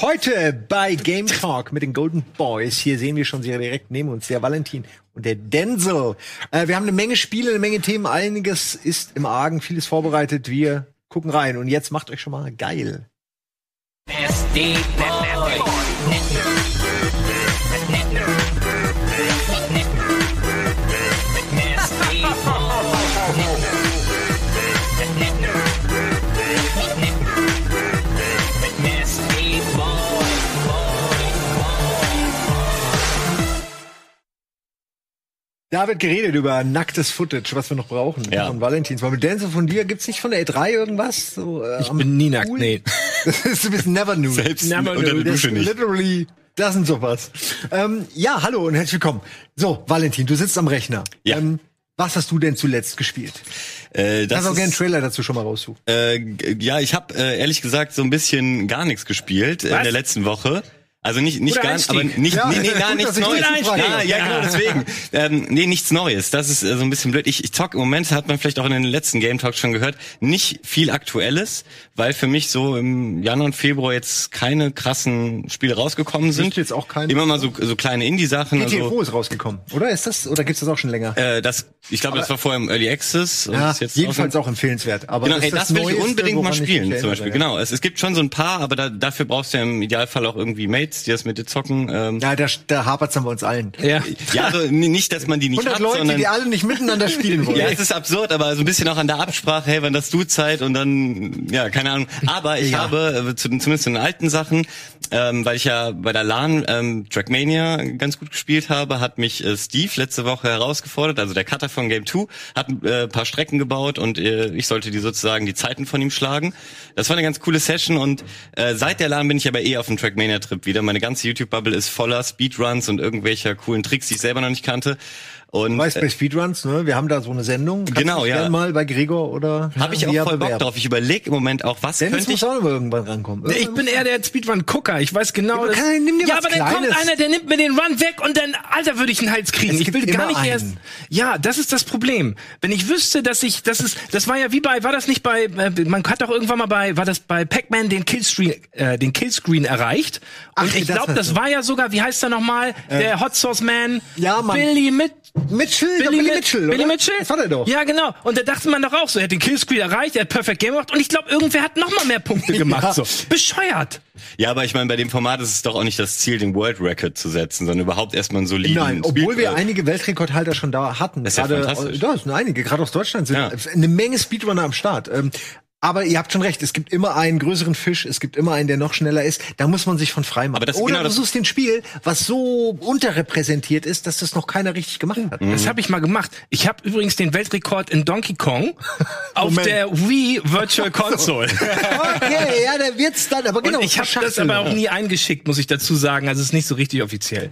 Heute bei Game Talk mit den Golden Boys. Hier sehen wir schon sehr direkt neben uns der Valentin und der Denzel. Äh, wir haben eine Menge Spiele, eine Menge Themen. Einiges ist im Argen, vieles vorbereitet. Wir gucken rein. Und jetzt macht euch schon mal geil. SD Da wird geredet über nacktes Footage, was wir noch brauchen Ja. von Valentins. Weil mit Dance von dir gibt's nicht von der E3 irgendwas? So, äh, Ich bin nie nackt, nee. Das ist ein bisschen never new. Selbst Never unter knew. der Dusche Das nicht. Literally doesn't sowas. Ähm, ja, hallo und herzlich willkommen. So, Valentin, du sitzt am Rechner. Ja. Ähm, was hast du denn zuletzt gespielt? Äh, das Kannst auch gerne einen Trailer dazu schon mal raussuchen. Äh, ja, ich habe äh, ehrlich gesagt so ein bisschen gar nichts gespielt in Was? der letzten Woche. Also nicht nicht Guter gar, aber nicht Ja, nee, nee, dass nichts ich Neues. Frage Ja, genau deswegen. ähm, nee, nichts Neues. Das ist äh, so ein bisschen blöd. Ich, ich zock im Moment hat man vielleicht auch in den letzten Game Talks schon gehört, nicht viel Aktuelles, weil für mich so im Januar und Februar jetzt keine krassen Spiele rausgekommen sind. jetzt auch keine- Immer mal so so kleine Indie Sachen. GTFO Also, ist rausgekommen, oder? Ist das, oder gibt's das auch schon länger? äh, das, ich glaube, das war vorher im Early Access. und ja, ist jetzt jedenfalls draußen. auch empfehlenswert. Aber Genau, ist ey, das will ich unbedingt mal spielen, zum Beispiel. Genau, es, es gibt schon so ein paar, aber da, dafür brauchst du ja im Idealfall auch irgendwie Mates, die das mit dir zocken. Ähm, Ja, da, da hapert's an uns allen. Ja. ja, also nicht, dass man die nicht 100 hat, Leute, sondern die alle nicht miteinander spielen wollen. ja, es ist absurd, aber so ein bisschen auch an der Absprache, hey, wann das du Zeit und dann, ja, keine Ahnung. Aber ich Ja. habe, äh, zu, zumindest in den alten Sachen, ähm, weil ich ja bei der LAN ähm, Trackmania ganz gut gespielt habe, hat mich äh, Steve letzte Woche herausgefordert, also der Cutter von Game 2, hat äh, ein paar Strecken gebaut und äh, ich sollte die sozusagen die Zeiten von ihm schlagen. Das war eine ganz coole Session und äh, seit der LAN bin ich aber eh auf dem Trackmania-Trip wieder. Meine ganze YouTube-Bubble ist voller Speedruns und irgendwelcher coolen Tricks, die ich selber noch nicht kannte. Und Du weißt, bei Speedruns, ne, wir haben da so eine Sendung. Kannst Genau, ja. mal bei Gregor oder habe ich auch voll Bock bewerben. drauf. Ich überlege im Moment auch, was Dennis könnte muss ich auch noch mal irgendwann rankommen. Ich bin eher der Speedrun-Gucker. Ich weiß genau. Ja, dass- kann- nimm dir ja was aber dann kommt Kleines. einer, der nimmt mir den Run weg und dann, Alter, würde ich einen Hals kriegen. Es ich will gar nicht erst. einen. Ja, das ist das Problem. Wenn ich wüsste, dass ich, das ist, das war ja wie bei, war das nicht bei, äh, man hat doch irgendwann mal bei, war das bei Pac-Man den Killscreen, äh, den Killscreen erreicht. Und Ach, ich das glaube, das du. war ja sogar, wie heißt er nochmal, der Hot Sauce Man, Ja, Mann. Billy mit, Mitchell, Billy, Billy Mit- Mitchell, Billy oder? Mitchell? Das war der doch. Ja, genau. Und da dachte man doch auch so, er hat den Killscreen erreicht, er hat Perfect Game gemacht und ich glaube, irgendwer hat noch mal mehr Punkte gemacht. Ja. So. Bescheuert. Ja, aber ich meine, bei dem Format ist es doch auch nicht das Ziel, den World Record zu setzen, sondern überhaupt erstmal einen soliden Nein, obwohl Speed- wir äh, einige Weltrekordhalter schon da hatten. Das ist ja Gerade, fantastisch. Da sind einige, gerade aus Deutschland sind Ja. eine Menge Speedrunner am Start. Aber ihr habt schon recht, es gibt immer einen größeren Fisch, es gibt immer einen, der noch schneller ist. Da muss man sich von frei machen. Aber das- Oder genau du suchst den Spiel, was so unterrepräsentiert ist, dass das noch keiner richtig gemacht hat. Mhm. Das habe ich mal gemacht. Ich habe übrigens den Weltrekord in Donkey Kong auf Moment. der Wii Virtual Console. Okay, ja, da wird's dann, aber genau. Und ich habe das aber auch nie eingeschickt, muss ich dazu sagen. Also es ist nicht so richtig offiziell.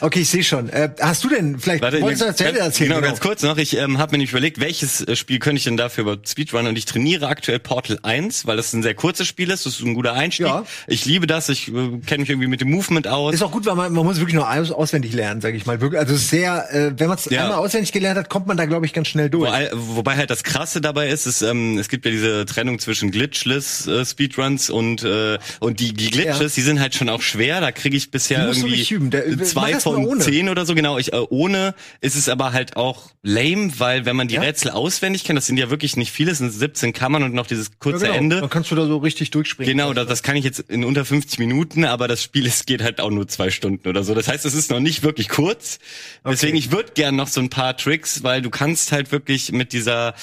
Okay, ich sehe schon. Äh, hast du denn, vielleicht Warte, wolltest du erzählen, erzählen genau, ganz kurz noch. Ich ähm, habe mir nämlich überlegt, welches äh, Spiel könnte ich denn dafür über Speedrun und ich trainiere aktuell Portal 1, weil das ein sehr kurzes Spiel ist. Das ist ein guter Einstieg. Ja. Ich liebe das. Ich äh, kenne mich irgendwie mit dem Movement aus. Ist auch gut, weil man, man muss wirklich nur aus, auswendig lernen, sage ich mal. Also sehr, äh, wenn man es Ja. einmal auswendig gelernt hat, kommt man da, glaube ich, ganz schnell durch. Wobei, wobei halt das Krasse dabei ist, ist ähm, es gibt ja diese Trennung zwischen glitchless äh, Speedruns und äh, und die, die Glitches, Ja. die sind halt schon auch schwer. Da kriege ich bisher irgendwie nicht üben. Der- zwei erst mal von ohne. zehn oder so. Genau, ich äh, ohne ist es aber halt auch lame, weil wenn man die Ja. Rätsel auswendig kennt, das sind ja wirklich nicht viele, es sind 17 Kammern und noch dieses Ja, kurze genau. Ende. Dann kannst du da so richtig durchspringen. Genau, das, das kann ich jetzt in unter 50 Minuten, aber das Spiel es geht halt auch nur zwei Stunden oder so. Das heißt, es ist noch nicht wirklich kurz. Deswegen, ich würde gern noch so ein paar Tricks, weil du kannst halt wirklich mit dieser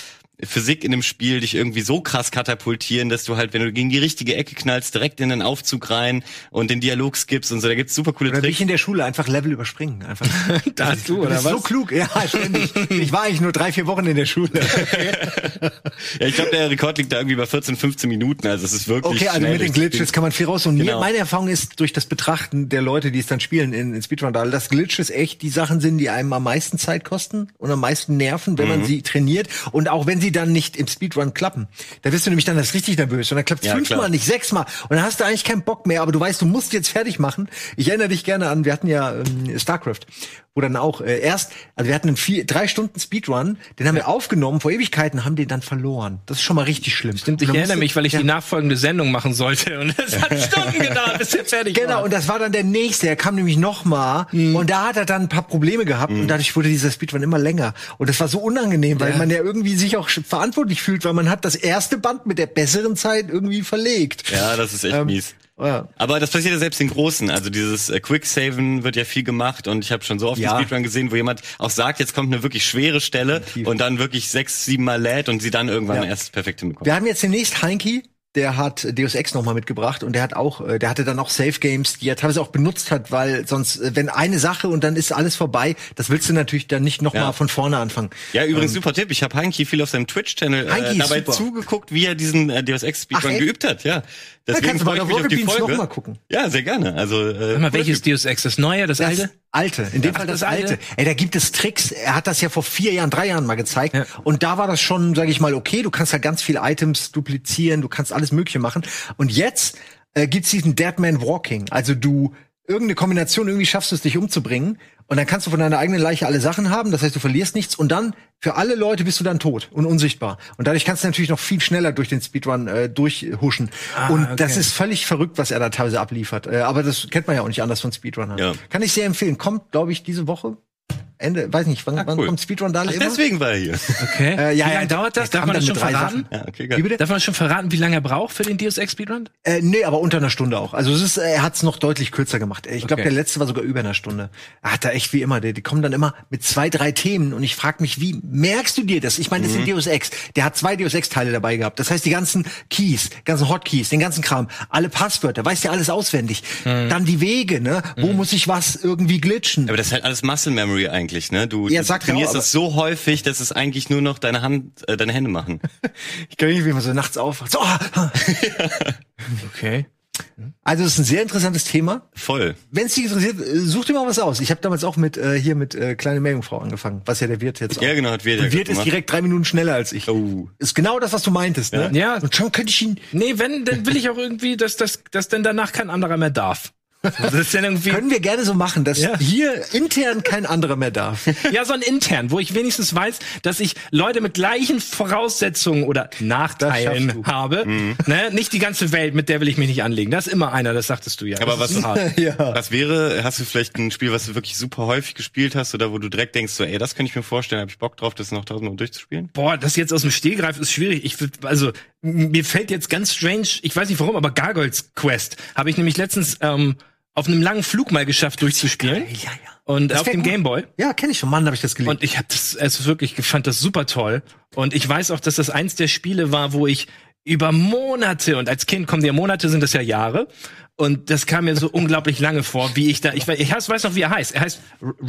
Physik in dem Spiel dich irgendwie so krass katapultieren, dass du halt, wenn du gegen die richtige Ecke knallst, direkt in den Aufzug rein und den Dialog skippst und so. Da gibt's super coole Oder Tricks. ich in der Schule einfach Level überspringen. Einfach. Da hast du, oder bist was? so klug. Ja, ständig. Ich war eigentlich nur drei, vier Wochen in der Schule. Ja, ich glaube, der Rekord liegt da irgendwie bei 14, 15 Minuten. Also es ist wirklich Okay, also mit den Glitches kann man viel raus. Und Genau. meine Erfahrung ist durch das Betrachten der Leute, die es dann spielen in, in Speedrun, dass Glitches echt die Sachen sind, die einem am meisten Zeit kosten und am meisten nerven, wenn Mhm. man sie trainiert. Und auch wenn sie dann nicht im Speedrun klappen. Da wirst du nämlich dann das richtig nervös. Und dann klappt Ja, fünfmal, klar. nicht sechsmal. Und dann hast du eigentlich keinen Bock mehr, aber du weißt, du musst jetzt fertig machen. Ich erinnere dich gerne an, wir hatten ja ähm, StarCraft. Wo dann auch äh, erst, also wir hatten einen vier, drei Stunden Speedrun, den haben wir aufgenommen vor Ewigkeiten, haben den dann verloren. Das ist schon mal richtig schlimm. Stimmt, ich erinnere mich, weil ich ja. die nachfolgende Sendung machen sollte und es hat Stunden gedauert, bis wir fertig Genau, waren. und das war dann der nächste, der kam nämlich noch mal Mhm. und da hat er dann ein paar Probleme gehabt und dadurch wurde dieser Speedrun immer länger und das war so unangenehm, weil Ja. man ja irgendwie sich auch verantwortlich fühlt, weil man hat das erste Band mit der besseren Zeit irgendwie verlegt. Ja, das ist echt Ähm, mies. Ja. Aber das passiert ja selbst in Großen. Also dieses äh, Quicksaven wird ja viel gemacht und ich habe schon so oft Ja. einen Speedrun gesehen, wo jemand auch sagt, jetzt kommt eine wirklich schwere Stelle und dann wirklich sechs, sieben Mal lädt und sie dann irgendwann Ja. erst perfekt hinbekommt. Wir haben jetzt demnächst Heinki, der hat Deus Ex noch mal mitgebracht und der hat auch, äh, der hatte dann auch Safe Games, die er teilweise auch benutzt hat, weil sonst, äh, wenn eine Sache und dann ist alles vorbei, das willst du natürlich dann nicht noch Ja. mal von vorne anfangen. Ja, übrigens super Tipp. Ich habe Heinki viel auf seinem Twitch-Channel Heinki äh, dabei super. zugeguckt, wie er diesen äh, Deus Ex Speedrun geübt hat. Ja, deswegen kannst du der mich auf die Folge. noch mal gucken. Ja, sehr gerne. Also äh, Sag mal, welches Deus Ex? Das neue, das, Das alte? Alte, in dem Ach, Fall das, das alte? alte. Ey, da gibt es Tricks. Er hat das ja vor vier Jahren, drei Jahren mal gezeigt. Ja. Und da war das schon, sage ich mal, okay. Du kannst halt ganz viele Items duplizieren, du kannst alles Mögliche machen. Und jetzt äh, gibt's diesen Deadman Walking. Also du irgendeine Kombination irgendwie schaffst du es dich umzubringen und dann kannst du von deiner eigenen Leiche alle Sachen haben. Das heißt, du verlierst nichts und dann für alle Leute bist du dann tot und unsichtbar. Und dadurch kannst du natürlich noch viel schneller durch den Speedrun äh, durchhuschen. und okay. das ist völlig verrückt, was er da teilweise abliefert. Äh, aber das kennt man ja auch nicht anders von Speedrunnern. Ja. Kann ich sehr empfehlen. Kommt, glaube ich, diese Woche. Ende, weiß nicht, wann, wann cool. kommt Speedrun da Ach, immer? deswegen war er hier. Okay. Äh, ja, wie ja, lange dauert das? Darf man das schon verraten? ja, okay, Wie geil. bitte? Darf man schon verraten, wie lange er braucht für den Deus Ex Speedrun? Äh, nee, aber unter einer Stunde auch. Also es ist, er hat es noch deutlich kürzer gemacht. Ich glaube, Okay. der letzte war sogar über einer Stunde. Er hat da echt wie immer, die, die kommen dann immer mit zwei, drei Themen und ich frage mich, wie merkst du dir das? Ich meine, das Mhm. ist ein Deus Ex. Der hat zwei Deus Ex Teile dabei gehabt. Das heißt, die ganzen Keys, ganzen Hotkeys, den ganzen Kram, alle Passwörter, weißt ja alles auswendig. Mhm. Dann die Wege, ne? Wo muss ich was irgendwie glitschen? Aber das ist halt alles Muscle Memory eigentlich, ne? Du, Ja, du sagt er trainierst auch, das so häufig, dass es eigentlich nur noch deine Hand, äh, deine Hände machen. Ich kann nicht, wie man so nachts aufwacht. So, ah, Okay. Also es ist ein sehr interessantes Thema. Voll. Wenn es dich interessiert, äh, such dir mal was aus. Ich habe damals auch mit äh, hier mit äh, kleine Meerjungfrau angefangen, was ja der Wirt jetzt auch. Ja, genau, hat Wirt ja Und Wirt ist direkt drei Minuten schneller als ich. Oh. Ist genau das, was du meintest, ne? Ja. Und schon könnte ich ihn. Nee, wenn, dann will ich auch irgendwie, dass, dass, dass denn danach kein anderer mehr darf. Das ist irgendwie, Können wir gerne so machen, dass Ja. hier intern kein anderer mehr darf. ja, so ein intern, wo ich wenigstens weiß, dass ich Leute mit gleichen Voraussetzungen oder Nachteilen habe. Ne? Nicht die ganze Welt, mit der will ich mich nicht anlegen. Das ist immer einer, das sagtest du ja. Aber was- ja. Was wäre, hast du vielleicht ein Spiel, was du wirklich super häufig gespielt hast oder wo du direkt denkst, so, ey, das könnte ich mir vorstellen, habe ich Bock drauf, das noch tausendmal durchzuspielen? Boah, das jetzt aus dem Stehgreif ist schwierig. Ich also mir fällt jetzt ganz strange, ich weiß nicht warum, aber Gargoyles Quest habe ich nämlich letztens ähm, auf einem langen Flug mal geschafft durchzuspielen. Ja, ja. Und Das auf dem. Gameboy. Ja, kenne ich schon. Mann, habe ich das geliebt. Und ich habe das, also wirklich, ich fand das super toll. Und ich weiß auch, dass das eins der Spiele war, wo ich über Monate und als Kind kommen ja Monate, sind das ja Jahre. Und das kam mir so unglaublich lange vor, wie ich da, ich, weiß- ich weiß noch, wie er heißt. Er heißt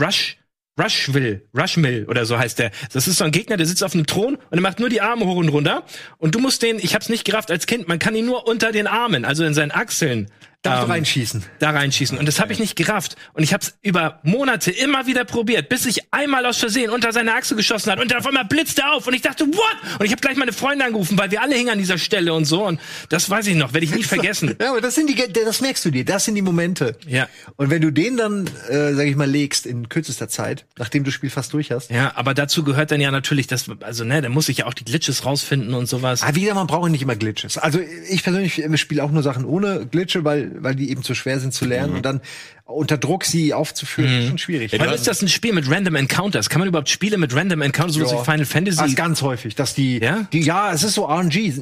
Rush. Rushville, Rushmill oder so heißt der. Das ist so ein Gegner, der sitzt auf einem Thron und er macht nur die Arme hoch und runter. Und du musst den, ich hab's nicht gerafft als Kind, man kann ihn nur unter den Armen, also in seinen Achseln. Darf ähm, reinschießen. da reinschießen. Und das habe ich nicht gerafft. Und ich habe es über Monate immer wieder probiert, bis ich einmal aus Versehen unter seine Achse geschossen hat. Und dann auf einmal blitzte er auf. Und ich dachte, what? Und ich habe gleich meine Freunde angerufen, weil wir alle hingen an dieser Stelle und so. Und das weiß ich noch, werde ich nie vergessen. Ja, aber das sind die, das merkst du dir. Das sind die Momente. Ja. Und wenn du den dann, äh, sag ich mal, legst in kürzester Zeit, nachdem du das Spiel fast durch hast. Ja, aber dazu gehört dann ja natürlich, das, also ne, da muss ich ja auch die Glitches rausfinden und sowas. Aber wie gesagt, man braucht nicht immer Glitches. Also ich persönlich spiele auch nur Sachen ohne Glitche, weil, weil die eben zu schwer sind zu lernen und dann unter Druck sie aufzuführen, ist schon schwierig. Weil ist das ein Spiel mit Random Encounters? Kann man überhaupt Spiele mit Random Encounters, sowas Ja. wie Final Fantasy? Das ist ganz häufig, dass die, Ja? die, ja, es ist so RNG.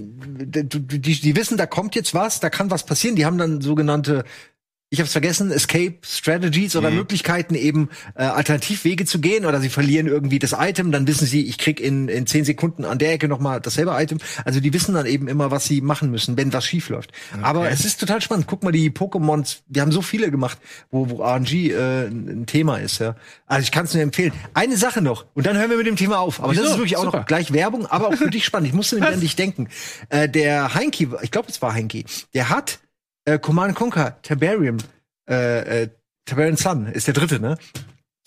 Die, die, die wissen, da kommt jetzt was, da kann was passieren. Die haben dann sogenannte, ich habe es vergessen, Escape Strategies oder Möglichkeiten eben äh, Alternativwege zu gehen oder sie verlieren irgendwie das Item, dann wissen sie, ich krieg in in zehn Sekunden an der Ecke noch mal dasselbe Item. Also die wissen dann eben immer, was sie machen müssen, wenn was schief läuft. Aber es ist total spannend. Guck mal, die Pokémons, wir haben so viele gemacht, wo, wo RNG äh, ein Thema ist. Ja. Also ich kann es nur empfehlen. Eine Sache noch und dann hören wir mit dem Thema auf. Aber das Wieso? ist wirklich auch Super. noch gleich Werbung, aber auch für dich spannend. Ich musste nämlich an dich denken. Äh, der Heinki, ich glaube, es war Heinki, der hat äh, Command Conquer Tiberium, äh, äh, Tiberian Sun ist der dritte, ne?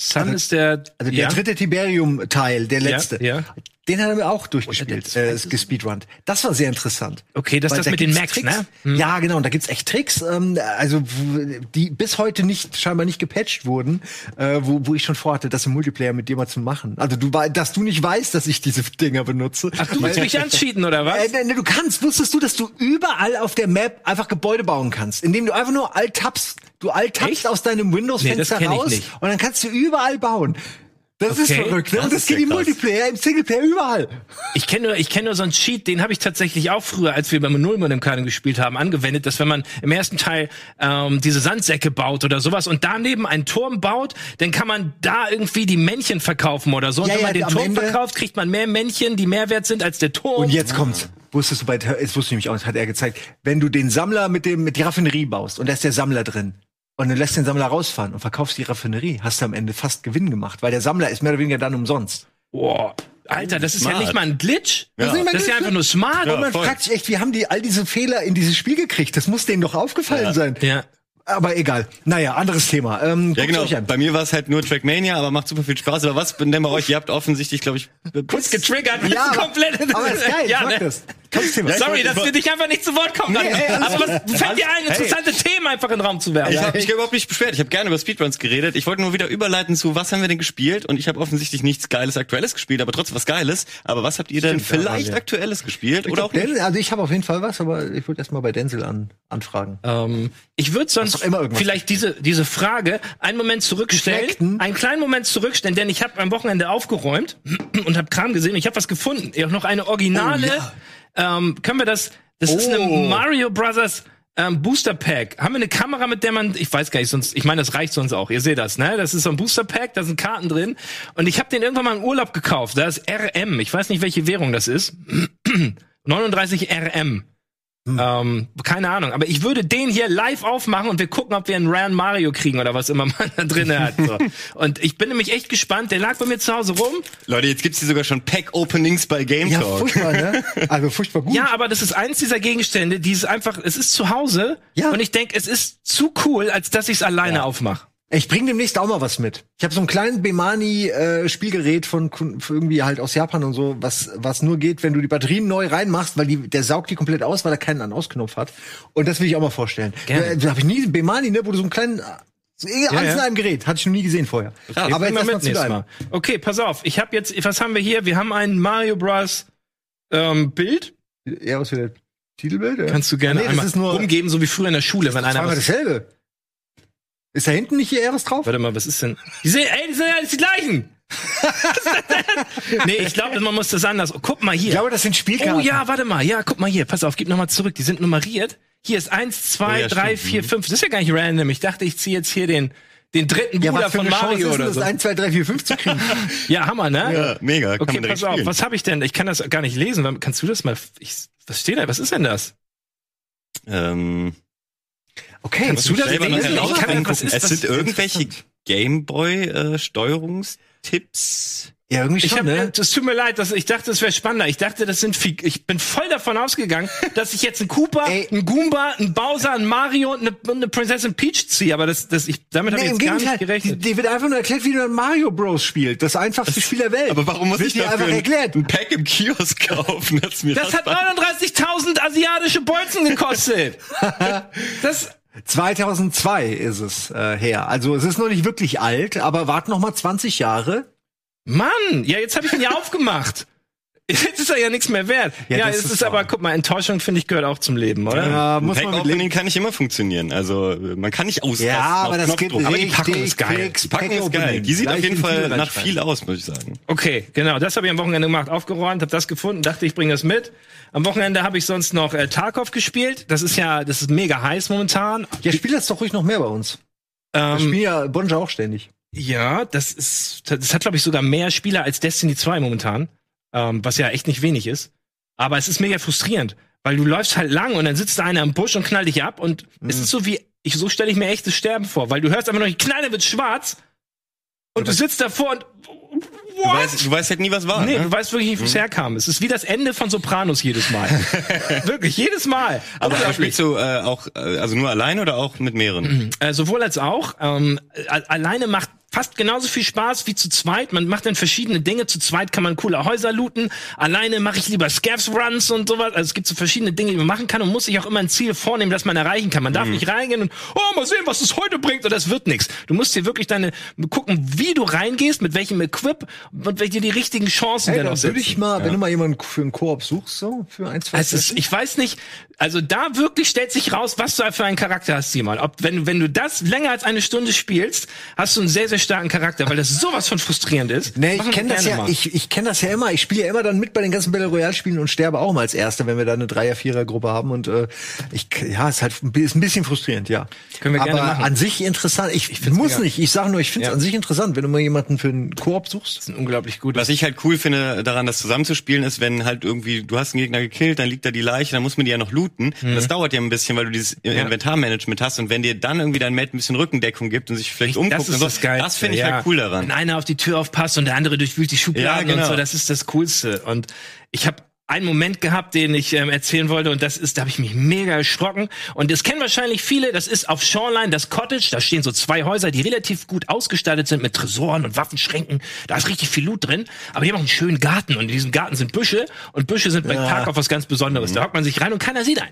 Sun ist der, Also der ja, dritte Tiberium-Teil, der letzte. Ja, ja. Den hat er mir auch durchgespielt, äh, gespeedrunnt. Das war sehr interessant. Okay, das ist Weil das da mit den Max, Tricks. ne? Hm. Ja, genau, und da gibt's echt Tricks, ähm, also die bis heute nicht scheinbar nicht gepatcht wurden, äh, wo, wo ich schon vorhatte, das im Multiplayer mit dir mal zu machen. Also du dass du nicht weißt, dass ich diese Dinger benutze. Ach, du willst mich ancheaten, oder was? Äh, ne, du kannst, wusstest du, dass du überall auf der Map einfach Gebäude bauen kannst, indem du einfach nur alt tappst, du alt tappst aus deinem Nee, Windows-Fenster ich raus und dann kannst du überall bauen. Das ist Okay. verrückt, ne? Das Und das ist geht ja im. Multiplayer, im Singleplayer, überall. Ich kenne nur, ich kenne nur so einen Cheat, den habe ich tatsächlich auch früher, als wir beim Nullmodem Kanon gespielt haben, angewendet, dass wenn man im ersten Teil ähm, diese Sandsäcke baut oder sowas und daneben einen Turm baut, dann kann man da irgendwie die Männchen verkaufen oder so. Und Ja, wenn ja, man den am Turm Ende- verkauft, kriegt man mehr Männchen, die mehr wert sind als der Turm. Und jetzt kommt's. Wusstest du bei, jetzt wusste ich nämlich auch, das hat er gezeigt. Wenn du den Sammler mit dem, mit die Raffinerie baust und da ist der Sammler drin und du lässt den Sammler rausfahren und verkaufst die Raffinerie, hast du am Ende fast Gewinn gemacht, weil der Sammler ist mehr oder weniger dann umsonst. Boah, Alter, das ist ja Smart. nicht mal ein Glitch. Das ist nicht mal das ist ja einfach nur smart. Ja, und man voll. fragt sich echt, wie haben die all diese Fehler in dieses Spiel gekriegt? Das muss denen doch aufgefallen Ja. sein. Ja. Aber egal. Naja, anderes Thema. Ähm, Ja, genau. Bei mir war es halt nur Trackmania, aber macht super viel Spaß. Aber was denn bei euch? Ihr habt offensichtlich, glaube ich, Kurz getriggert. Ja, aber, komplett. aber ist geil, ja, ich mag ne? das. Sorry, ich dass wir dich einfach nicht zu Wort kommen Nee, lassen. ey, Aber was fällt dir ein, Hey. interessante Themen einfach in den Raum zu werfen? Ich habe mich überhaupt nicht beschwert. Ich habe gerne über Speedruns geredet. Ich wollte nur wieder überleiten zu, was haben wir denn gespielt? Und ich habe offensichtlich nichts Geiles Aktuelles gespielt, aber trotzdem was Geiles. Aber was habt ihr denn Stimmt, vielleicht ja. Aktuelles gespielt? Ich Oder glaub, auch nicht? Denzel, also ich habe auf jeden Fall was, aber ich würde erst mal bei Denzel an, anfragen. Ähm, ich würde sonst vielleicht diese, diese Frage einen Moment zurückstellen, Deflekten. einen kleinen Moment zurückstellen, denn ich habe am Wochenende aufgeräumt und habe Kram gesehen. Ich habe was gefunden. Ja, noch eine originale. Oh, ähm, können wir das? Das ist eine Oh. Mario Brothers ähm, Booster Pack. Haben wir eine Kamera, mit der man, ich weiß gar nicht, sonst, ich meine, das reicht sonst auch. Ihr seht das, ne? Das ist so ein Booster Pack, da sind Karten drin. Und ich habe den irgendwann mal im Urlaub gekauft. Da ist RM. Ich weiß nicht, welche Währung das ist. 39 RM. Ähm, keine Ahnung, aber ich würde den hier live aufmachen und wir gucken, ob wir einen Ran Mario kriegen oder was immer man da drin hat. So. Und ich bin nämlich echt gespannt. Der lag bei mir zu Hause rum. Leute, jetzt gibt's hier sogar schon Pack-Openings bei Game Ja, Talk. furchtbar, ne? Also furchtbar gut. Ja, aber das ist eins dieser Gegenstände, die ist einfach, es ist zu Hause Ja. und ich denke, es ist zu cool, als dass ich es alleine aufmache. Ich bringe demnächst auch mal was mit. Ich habe so ein kleines Bemani äh, Spielgerät von für irgendwie halt aus Japan und so, was was nur geht, wenn du die Batterien neu reinmachst, weil die der saugt die komplett aus, weil er keinen An-Aus-Knopf hat. Und das will ich auch mal vorstellen. Gerne. Da habe ich nie Bemani, ne, wo du so einen kleinen eh, alles in ja. einem Gerät, hatte ich noch nie gesehen vorher. Aber Aber jetzt mal mal mit deinem. Mal. Okay, pass auf. Ich habe jetzt, was haben wir hier? Wir haben ein Mario Bros. Ähm, Bild. Ja, was für der Titelbild? Ja. Kannst du gerne nee, das einmal ist nur umgeben, so wie früher in der Schule, wenn einer zweimal was, dasselbe. Ist da hinten nicht hier Eres drauf? Warte mal, was ist denn? Die sehen, ey, die sind ja alles die gleichen. nee, ich glaube, man muss das anders. Oh, guck mal hier. Ich glaube, das sind Spielkarten. Oh ja, warte mal. Ja, guck mal hier. Pass auf, gib noch mal zurück. Die sind nummeriert. Hier ist eins, zwei, Oh ja, drei, stimmt. vier, fünf. Das ist ja gar nicht random. Ich dachte, ich ziehe jetzt hier den, den dritten Ja, Bruder was für von Mario ist oder das, so. 1, 2, 3, 4, 5 zu kriegen? Ja, Hammer, ne? Ja, mega. Kann Okay, pass auf. spielen. Was habe ich denn? Ich kann das gar nicht lesen. Kannst du das mal? Ich, was steht da? Was ist denn das? Ähm, Okay, Kannst du das selber lesen? nachher Ich kann- ist es das? sind irgendwelche Gameboy-Steuerungstipps. Ja, irgendwie Ich schon, hab, ne? Es tut mir leid, dass, ich dachte, es wäre spannender. Ich dachte, das sind viel, ich bin voll davon ausgegangen, dass ich jetzt einen Koopa, Ey. einen Goomba, einen Bowser, einen Mario und eine, eine Prinzessin Peach ziehe. Aber das, das, ich, damit habe Nee, ich jetzt gar nicht gerechnet. die wird einfach nur erklärt, wie man Mario Bros. spielt. Das einfachste Spiel der Welt. Aber warum muss wird ich dir dafür einfach ein, erklärt? ein Pack im Kiosk kaufen? Das, mir Das hat 39.000 asiatische Bolzen gekostet. das, 2002 ist es äh, her. Also es ist noch nicht wirklich alt, aber wart noch mal 20 Jahre. Mann, ja, jetzt habe ich ihn ja aufgemacht. Jetzt ist er ja nichts mehr wert. Ja, Ja, das es ist ist, aber, guck mal, Enttäuschung, finde ich, gehört auch zum Leben, oder? Ja, Ein muss man mit leben. kann nicht immer funktionieren. Also man kann nicht ausrasten. Ja, aber das geht. Aber die Packung ist geil. Die Packung ist geil. Die sieht auf jeden Fall nach viel aus, muss ich sagen. Okay, genau, das habe ich am Wochenende gemacht, aufgeräumt, habe das gefunden, dachte, ich bringe das mit. Am Wochenende habe ich sonst noch äh, Tarkov gespielt. Das ist ja, das ist mega heiß momentan. Ja, spiel das doch ruhig noch mehr bei uns. Ähm, spielen ja Bonja auch ständig. ja, das ist, das hat glaube ich sogar mehr Spieler als Destiny 2 momentan, ähm, was ja echt nicht wenig ist. Aber es ist mega frustrierend, weil du läufst halt lang und dann sitzt da einer im Busch und knallt dich ab und es ist so wie, ich, so stelle ich mir echtes Sterben vor, weil du hörst einfach nur, die Knall, der wird schwarz und du sitzt davor und Du weißt, du weißt halt nie, was war. Nee, ne? du weißt wirklich nicht, wo es herkam. Es ist wie das Ende von Sopranos jedes Mal. wirklich, jedes Mal. Aber Unglaublich. spielst du äh, auch, äh, also nur alleine oder auch mit mehreren? Äh, sowohl als auch. Ähm, alleine macht fast genauso viel Spaß wie zu zweit. Man macht dann verschiedene Dinge. Zu zweit kann man coole Häuser looten. Alleine mache ich lieber Scavs Runs und sowas. Also es gibt so verschiedene Dinge, die man machen kann und muss sich auch immer ein Ziel vornehmen, das man erreichen kann. Man darf nicht reingehen und oh mal sehen, was es heute bringt. Und das wird nichts. Du musst dir wirklich deine gucken, wie du reingehst, mit welchem Equip und welche die richtigen Chancen Hey, dann auch würde setzen. ich mal, wenn du mal jemanden für einen Koop suchst, so, für ein, zwei ist, ich weiß nicht, also da wirklich stellt sich raus, was du für einen Charakter hast, Simon. Ob, wenn, wenn du das länger als eine Stunde spielst, hast du einen sehr, sehr starken Charakter, weil das sowas von frustrierend ist. Nee, ich kenne das ja, mal. ich, ich kenne das ja immer. Ich spiele ja immer dann mit bei den ganzen Battle Royale Spielen und sterbe auch mal als Erster, wenn wir da eine Dreier, Vierer Gruppe haben und äh, ich, ja, ist halt ist ein bisschen frustrierend, ja. Können wir Aber gerne machen. an sich interessant. Ich, muss mega. nicht. Ich sage nur, ich finde es Ja. an sich interessant, wenn du mal jemanden für einen Koop suchst. Das ist ein unglaublich gut. Was ich halt cool finde daran, das zusammenzuspielen, ist, wenn halt irgendwie, du hast einen Gegner gekillt, dann liegt da die Leiche, dann muss man die ja noch looten. Mhm. Das dauert ja ein bisschen, weil du dieses Inventarmanagement hast und wenn dir dann irgendwie dein Mate ein bisschen Rückendeckung gibt und sich vielleicht umguckt das ist und so, das Geilste. das finde ich ja. halt cool daran. Wenn einer auf die Tür aufpasst und der andere durchwühlt die Schubladen Ja, genau. und so, das ist das Coolste. Und ich habe einen Moment gehabt, den ich ähm, erzählen wollte und das ist, da habe ich mich mega erschrocken und das kennen wahrscheinlich viele, das ist auf Shoreline das Cottage, da stehen so zwei Häuser, die relativ gut ausgestattet sind mit Tresoren und Waffenschränken, da ist richtig viel Loot drin, aber die haben auch einen schönen Garten und in diesem Garten sind Büsche und Büsche sind bei Tag auf was ganz Besonderes, da hockt man sich rein und keiner sieht einen.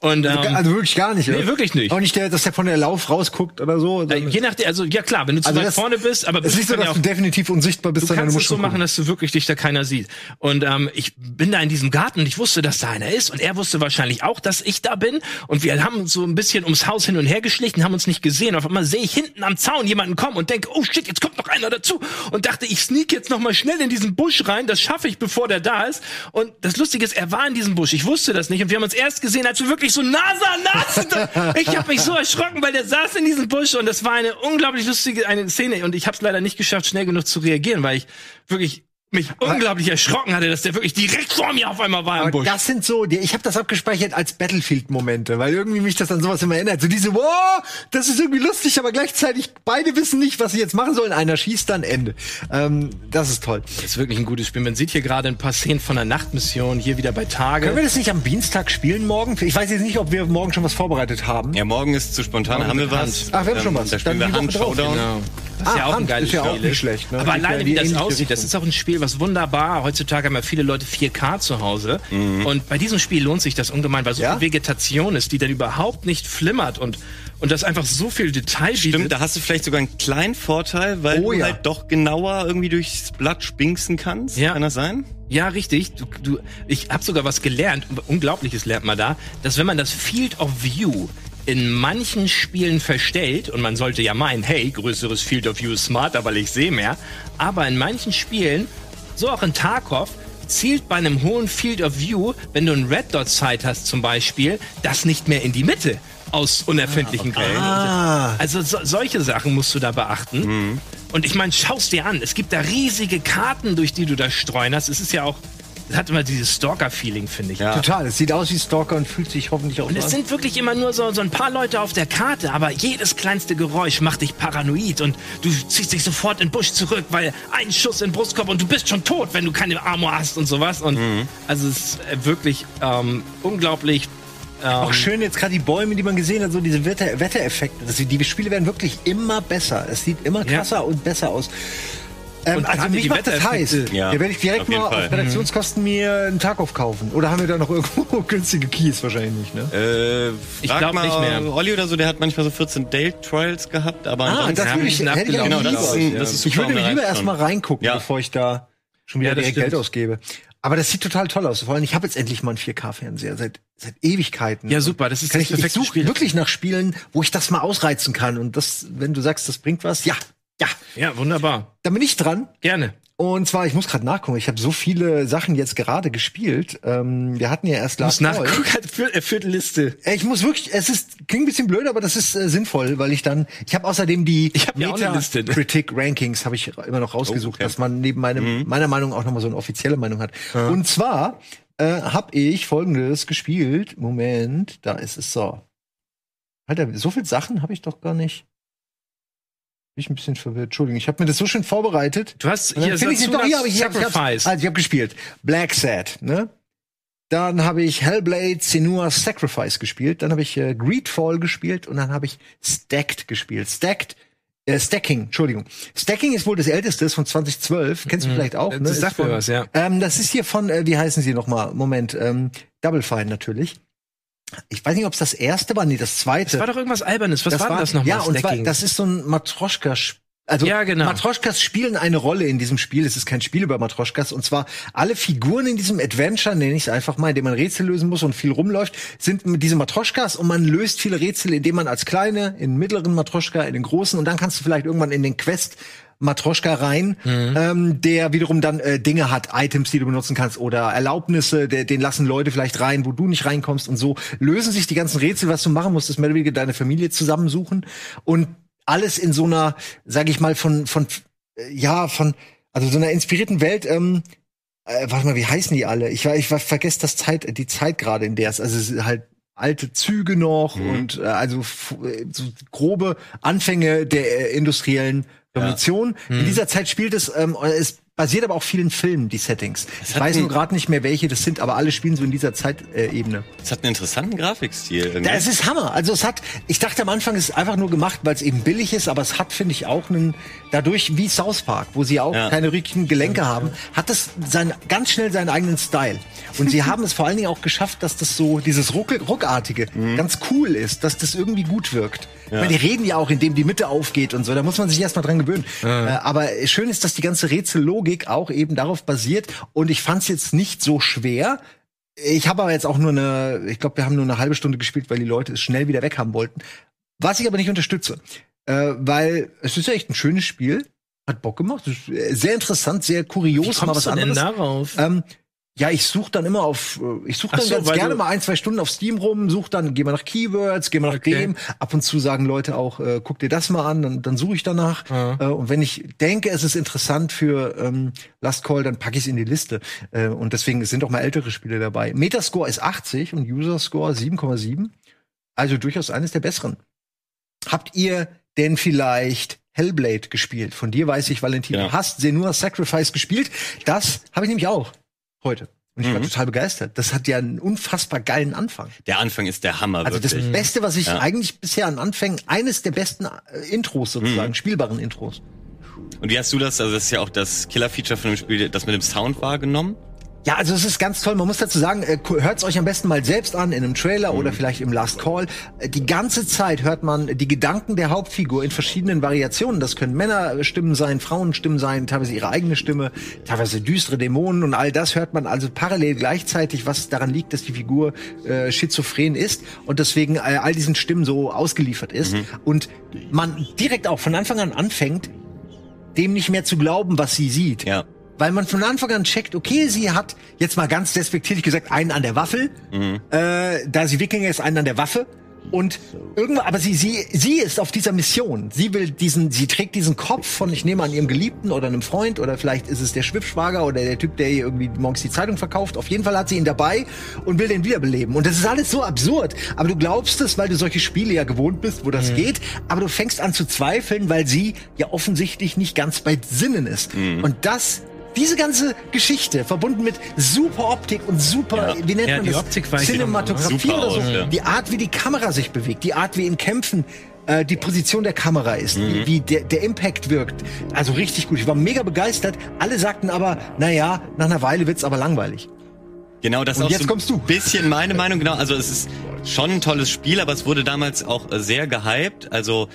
Und ähm, also wirklich gar nicht. nee, oder? wirklich nicht. Auch nicht der, dass der von der Lauf rausguckt oder so. äh, je nachdem, also ja klar, wenn du zu Also weit das- vorne bist, aber es ist nicht so, dass ja du definitiv unsichtbar bist, Du kannst es so machen, dass du wirklich dich da keiner sieht. Und ähm, ich bin da in diesem Garten und ich wusste, dass da einer ist und er wusste wahrscheinlich auch, dass ich da bin und wir haben uns so ein bisschen ums Haus hin und her geschlichen, haben uns nicht gesehen. Auf einmal sehe ich hinten am Zaun jemanden kommen und denke, oh shit, jetzt kommt noch einer dazu und dachte, ich sneak jetzt noch mal schnell in diesen Busch rein, das schaffe ich, bevor der da ist. Und das Lustige ist, er war in diesem Busch. Ich wusste das nicht und wir haben uns erst gesehen, als wir wirklich so Nase an Nase. Ich habe mich so erschrocken, weil der saß in diesem Busch und das war eine unglaublich lustige eine Szene und ich habe es leider nicht geschafft, schnell genug zu reagieren, weil ich wirklich mich unglaublich erschrocken hatte, dass der wirklich direkt vor mir auf einmal war im Busch. das sind so, die, ich habe das abgespeichert als Battlefield-Momente, weil irgendwie mich das an sowas immer erinnert. So diese, wow, das ist irgendwie lustig, aber gleichzeitig beide wissen nicht, was sie jetzt machen sollen. Einer schießt dann Ende. Ähm, das ist toll. Das ist wirklich ein gutes Spiel. Man sieht hier gerade ein paar Szenen von der Nachtmission, hier wieder bei Tage. Können wir das nicht am Dienstag spielen morgen? Ich weiß jetzt nicht, ob wir morgen schon was vorbereitet haben. Ja, morgen ist zu spontan, haben wir was. Ach, wir haben schon was. Da spielen Dann wir Hand, Showdown. Genau. Das ist Ah, ja auch ein Hand geiles ist ja auch Spiel. nicht schlecht, ne? Aber ja alleine, in wie das aussieht, das Richtung. ist auch ein Spiel, was wunderbar. Heutzutage haben ja viele Leute 4K zu Hause. Und bei diesem Spiel lohnt sich das ungemein, weil so Ja? viel Vegetation ist, die dann überhaupt nicht flimmert und, und das einfach so viel Detail Stimmt, bietet. da hast du vielleicht sogar einen kleinen Vorteil, weil Oh du ja. halt doch genauer irgendwie durchs Blatt spinksen kannst. Ja. Kann das sein? Ja, richtig. Du, du, ich habe sogar was gelernt, Unglaubliches lernt man da, dass wenn man das Field of View in manchen Spielen verstellt, und man sollte ja meinen, hey, größeres Field of View ist smarter, weil ich sehe mehr, aber in manchen Spielen, so auch in Tarkov, zielt bei einem hohen Field of View, wenn du ein Red Dot Sight hast zum Beispiel, das nicht mehr in die Mitte aus unerfindlichen Quellen. Ah. Also so, solche Sachen musst du da beachten. Und ich meine, schaust dir an, es gibt da riesige Karten, durch die du da streuen hast. Es ist ja auch, es hat immer dieses Stalker-Feeling, finde ich. Ja. Total. Es sieht aus wie Stalker und fühlt sich hoffentlich auch Und es an. sind wirklich immer nur so, so ein paar Leute auf der Karte, aber jedes kleinste Geräusch macht dich paranoid und du ziehst dich sofort in den Busch zurück, weil ein Schuss in den Brustkorb und du bist schon tot, wenn du keine Armor hast und sowas. Und also es ist äh, wirklich ähm, unglaublich. Ähm, Auch schön jetzt gerade die Bäume, die man gesehen hat, so diese Wetter Wettereffekte. Das, die Spiele werden wirklich immer besser. Es sieht immer Ja. krasser und besser aus. Ähm, Und also mich die macht das heiß. Ja, da werde ich direkt mal Fall. auf Redaktionskosten mir einen Tag aufkaufen. Oder haben wir da noch irgendwo günstige Keys wahrscheinlich nicht, ne? Äh, Ich frag glaub mal nicht mehr. Olli oder so, der hat manchmal so 14 Date Trials gehabt, aber Ah, das würde ich, hätte ich Genau, das ist, lieber. das ist Ich super, würde um da lieber erstmal reingucken, Ja. bevor ich da schon wieder Ja, das direkt stimmt. Geld ausgebe. Aber das sieht total toll aus. Vor allem, ich habe jetzt endlich mal einen 4K-Fernseher seit, seit Ewigkeiten. Ja, super, das ist kann das ich, ich suche Spiel. wirklich nach Spielen, wo ich das mal ausreizen kann. Und das, wenn du sagst, das bringt was, ja, ja, ja, wunderbar. da bin ich dran. Gerne. Und zwar, ich muss gerade nachgucken, ich habe so viele Sachen jetzt gerade gespielt. Ähm, wir hatten ja erst Muss Last Call. nachgucken, halt für, äh, Viertelliste. Äh, Ich muss wirklich, es ist klingt ein bisschen blöd, aber das ist äh, sinnvoll, weil ich dann, ich habe außerdem die Ich hab ja auch eine Liste. Critic Rankings habe ich immer noch rausgesucht, okay. dass man neben meinem meiner Meinung auch noch mal so eine offizielle Meinung hat. Und zwar äh, habe ich Folgendes gespielt. Moment, da ist es so. Alter, so viel Sachen habe ich doch gar nicht. Ich ein bisschen verwirrt. Entschuldigung, ich habe mir das so schön vorbereitet. Du hast hier finde ich sie doch, hier habe ich, hab, ich hab's- Sacrifice. also ich habe gespielt. Black Sad, ne? Dann habe ich Hellblade Senua Sacrifice gespielt, dann habe ich äh, Greedfall gespielt und dann habe ich Stacked gespielt. Stacked äh, Stacking, Entschuldigung. Stacking ist wohl das älteste, ist von 2012. Kennst du vielleicht auch, ne? Das Ist sagt mir was, ja. Ähm, das ist hier von, äh, wie heißen sie nochmal? Moment, ähm, Double Fine natürlich. Ich weiß nicht, ob es das erste war, nee, das zweite. Das war doch irgendwas Albernes. Was war denn das nochmal? Ja, und zwar, das ist so ein Matroschka. Also Ja, genau. Matroschkas spielen eine Rolle in diesem Spiel. Es ist kein Spiel über Matroschkas. Und zwar alle Figuren in diesem Adventure, nenne ich es einfach mal, in dem man Rätsel lösen muss und viel rumläuft, sind diese Matroschkas und man löst viele Rätsel, indem man als kleine, in mittleren Matroschka, in den großen und dann kannst du vielleicht irgendwann in den Quest Matroschka rein, Mhm. ähm, der wiederum dann äh, Dinge hat, Items, die du benutzen kannst oder Erlaubnisse, der, den lassen Leute vielleicht rein, wo du nicht reinkommst und so lösen sich die ganzen Rätsel, was du machen musst, ist mehr oder weniger deine Familie zusammensuchen und alles in so einer, sag ich mal, von, von, äh, ja, von, also so einer inspirierten Welt, ähm, äh, warte mal, wie heißen die alle? Ich, war- ich war- vergesse das Zeit, die Zeit gerade, in der es, also es ist halt alte Züge noch und äh, also äh, so grobe Anfänge der äh, industriellen Revolution. In dieser Zeit spielt es, ähm, es basiert aber auch viel in Filmen, die Settings. Ich hat weiß nur gerade nicht mehr, welche das sind, aber alle spielen so in dieser Zeitebene. Äh. Es hat einen interessanten Grafikstil. Irgendwie. Ja, es ist Hammer. Also es hat, ich dachte am Anfang, es ist einfach nur gemacht, weil es eben billig ist, aber es hat, finde ich, auch einen, dadurch wie South Park, wo sie auch Ja. keine richtigen Gelenke haben, hat es sein, ganz schnell seinen eigenen Style. Und sie haben es vor allen Dingen auch geschafft, dass das so, dieses Ruckel, Ruckartige, ganz cool ist, dass das irgendwie gut wirkt. Ich meine, die reden ja auch, indem die Mitte aufgeht und so, da muss man sich erstmal dran gewöhnen. Äh, aber schön ist, dass die ganze Rätsellogik auch eben darauf basiert und ich fand es jetzt nicht so schwer. Ich habe aber jetzt auch nur eine, ich glaube, wir haben nur eine halbe Stunde gespielt, weil die Leute es schnell wieder weg haben wollten. Was ich aber nicht unterstütze, äh, weil es ist ja echt ein schönes Spiel, hat Bock gemacht, äh, sehr interessant, sehr kurios, Wie mal was du denn anderes. darauf? Ähm, ja, ich suche dann immer auf, äh, ich suche dann so, ganz gerne mal ein, zwei Stunden auf Steam rum, suche dann, geh mal nach Keywords, geh mal nach Okay. dem. Ab und zu sagen Leute auch, äh, guck dir das mal an, dann, dann suche ich danach. Ja. Äh, und wenn ich denke, es ist interessant für ähm, Last Call, dann packe ich es in die Liste. Äh, und deswegen es sind auch mal ältere Spiele dabei. Metascore ist 80 und User Score 7,7. Also durchaus eines der besseren. Habt ihr denn vielleicht Hellblade gespielt? Von dir weiß ich, Valentin, Ja. du hast Senua Sacrifice gespielt. Das habe ich nämlich auch heute. Und ich war Mhm. total begeistert. Das hat ja einen unfassbar geilen Anfang. Der Anfang ist der Hammer, Also das wirklich. Beste, was ich Ja. eigentlich bisher an Anfängen, eines der besten äh, Intros sozusagen, Mhm. spielbaren Intros. Und wie hast du das, also das ist ja auch das Killer-Feature von dem Spiel, das mit dem Sound wahrgenommen? Ja, also es ist ganz toll. Man muss dazu sagen, äh, hört's euch am besten mal selbst an in einem Trailer Mhm. oder vielleicht im Last Call. Äh, Die ganze Zeit hört man die Gedanken der Hauptfigur in verschiedenen Variationen. Das können Männerstimmen sein, Frauenstimmen sein, teilweise ihre eigene Stimme, teilweise düstere Dämonen und all das hört man also parallel gleichzeitig, was daran liegt, dass die Figur äh, schizophren ist und deswegen äh, all diesen Stimmen so ausgeliefert ist Mhm. und man direkt auch von Anfang an anfängt, dem nicht mehr zu glauben, was sie sieht Ja. Weil man von Anfang an checkt, okay, sie hat jetzt mal ganz despektierlich gesagt einen an der Waffel, Mhm. äh, da sie Wikinger ist, einen an der Waffe und irgendwann, aber sie sie sie ist auf dieser Mission. Sie will diesen, sie trägt diesen Kopf von, ich nehme an ihrem Geliebten oder einem Freund oder vielleicht ist es der Schwiffschwager oder der Typ, der ihr irgendwie morgens die Zeitung verkauft. Auf jeden Fall hat sie ihn dabei und will den wiederbeleben. Und das ist alles so absurd. Aber du glaubst es, weil du solche Spiele ja gewohnt bist, wo das geht. Aber du fängst an zu zweifeln, weil sie ja offensichtlich nicht ganz bei Sinnen ist. Und das diese ganze Geschichte, verbunden mit super Optik und super, Ja. wie nennt Ja, man die das? Optik Cinematografie oder so. aus, ja. Die Art, wie die Kamera sich bewegt, die Art, wie in Kämpfen äh, die Position der Kamera ist, Mhm. wie, der, der Impact wirkt. Also richtig gut. Ich war mega begeistert. Alle sagten aber, naja, nach einer Weile wird's aber langweilig. Genau, das ist auch jetzt so kommst du. ein bisschen meine Meinung. Genau, also es ist schon ein tolles Spiel, aber es wurde damals auch sehr gehypt. Also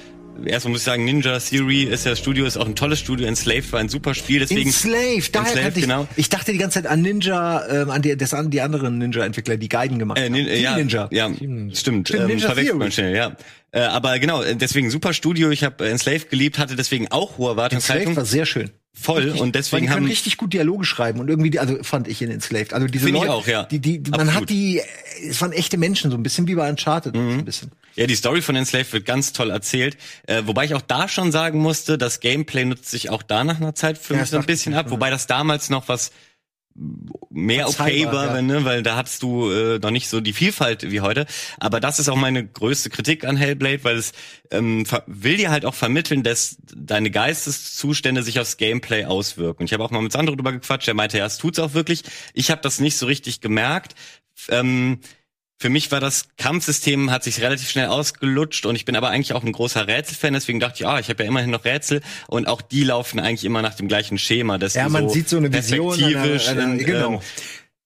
erstmal muss ich sagen, Ninja Theory ist ja das Studio, ist auch ein tolles Studio. Enslaved war ein super Spiel, deswegen. Enslaved, daher Enslaved, ich, genau. ich dachte die ganze Zeit an Ninja, ähm, an die, das, an die anderen Ninja-Entwickler, die Guiden gemacht Äh, haben. nin ja, Ninja. ja, stimmt. Stimmt, ähm, Ninja verwechselt man schnell, ja. Äh, aber genau, äh, deswegen super Studio. Ich habe äh, Enslaved geliebt, hatte deswegen auch hohe Enslaved war Erwartungshaltung. sehr schön. Voll und Weil deswegen die können haben richtig gut Dialoge schreiben und irgendwie, die- also fand ich in Enslaved. Also diese Leute, auch, ja. die, die, man Absolut. hat die, es waren echte Menschen, so ein bisschen wie bei Uncharted, Mhm. so ein bisschen. Ja, die Story von Enslaved wird ganz toll erzählt. Äh, wobei ich auch da schon sagen musste, das Gameplay nutzt sich auch da nach einer Zeit für Ja, mich so ein bisschen ab. Wobei das damals noch was mehr okay Verzeihbar, war, ja. ne, weil da hattest du äh, noch nicht so die Vielfalt wie heute. Aber das ist auch meine größte Kritik an Hellblade, weil es ähm, will dir halt auch vermitteln, dass deine Geisteszustände sich aufs Gameplay auswirken. Und ich habe auch mal mit Sandro drüber gequatscht, der meinte, ja, es tut's auch wirklich. Ich habe das nicht so richtig gemerkt. Ähm, für mich war das Kampfsystem, hat sich relativ schnell ausgelutscht und ich bin aber eigentlich auch ein großer Rätselfan, deswegen dachte ich, ah, ich habe ja immerhin noch Rätsel und auch die laufen eigentlich immer nach dem gleichen Schema. Dass Ja, man so sieht so eine Vision. perspektivisch einer- einer- genau. ähm,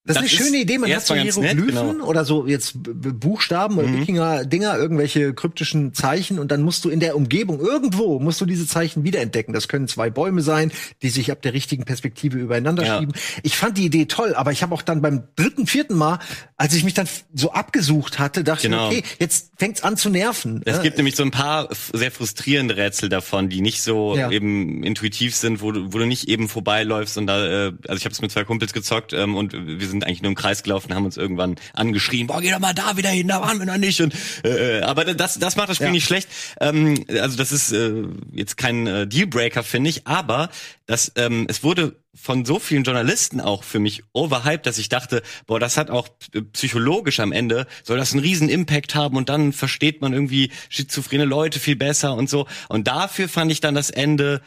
Das, das ist eine schöne Idee. Man hat so ganz nett, Hieroglyphen genau. oder so jetzt Buchstaben oder Wikinger-Dinger, irgendwelche kryptischen Zeichen und dann musst du in der Umgebung irgendwo musst du diese Zeichen wiederentdecken. Das können zwei Bäume sein, die sich ab der richtigen Perspektive übereinander Ja. schieben. Ich fand die Idee toll, aber ich habe auch dann beim dritten, vierten Mal, als ich mich dann so abgesucht hatte, dachte Genau. ich, okay, jetzt fängt's an zu nerven. Es Ja, gibt nämlich so ein paar sehr frustrierende Rätsel davon, die nicht so Ja. eben intuitiv sind, wo du, wo du nicht eben vorbeiläufst und da, äh, also ich habe es mit zwei Kumpels gezockt ähm, und wir sind eigentlich nur im Kreis gelaufen, haben uns irgendwann angeschrien, boah, geh doch mal da wieder hin, da waren wir noch nicht und äh, äh, aber das das macht das Spiel Ja. nicht schlecht. Ähm, also das ist äh, jetzt kein äh, Dealbreaker finde ich, aber das ähm, es wurde von so vielen Journalisten auch für mich overhyped, dass ich dachte, boah, das hat auch psychologisch am Ende, soll das einen riesen Impact haben und dann versteht man irgendwie schizophrene Leute viel besser und so. Und dafür fand ich dann das Ende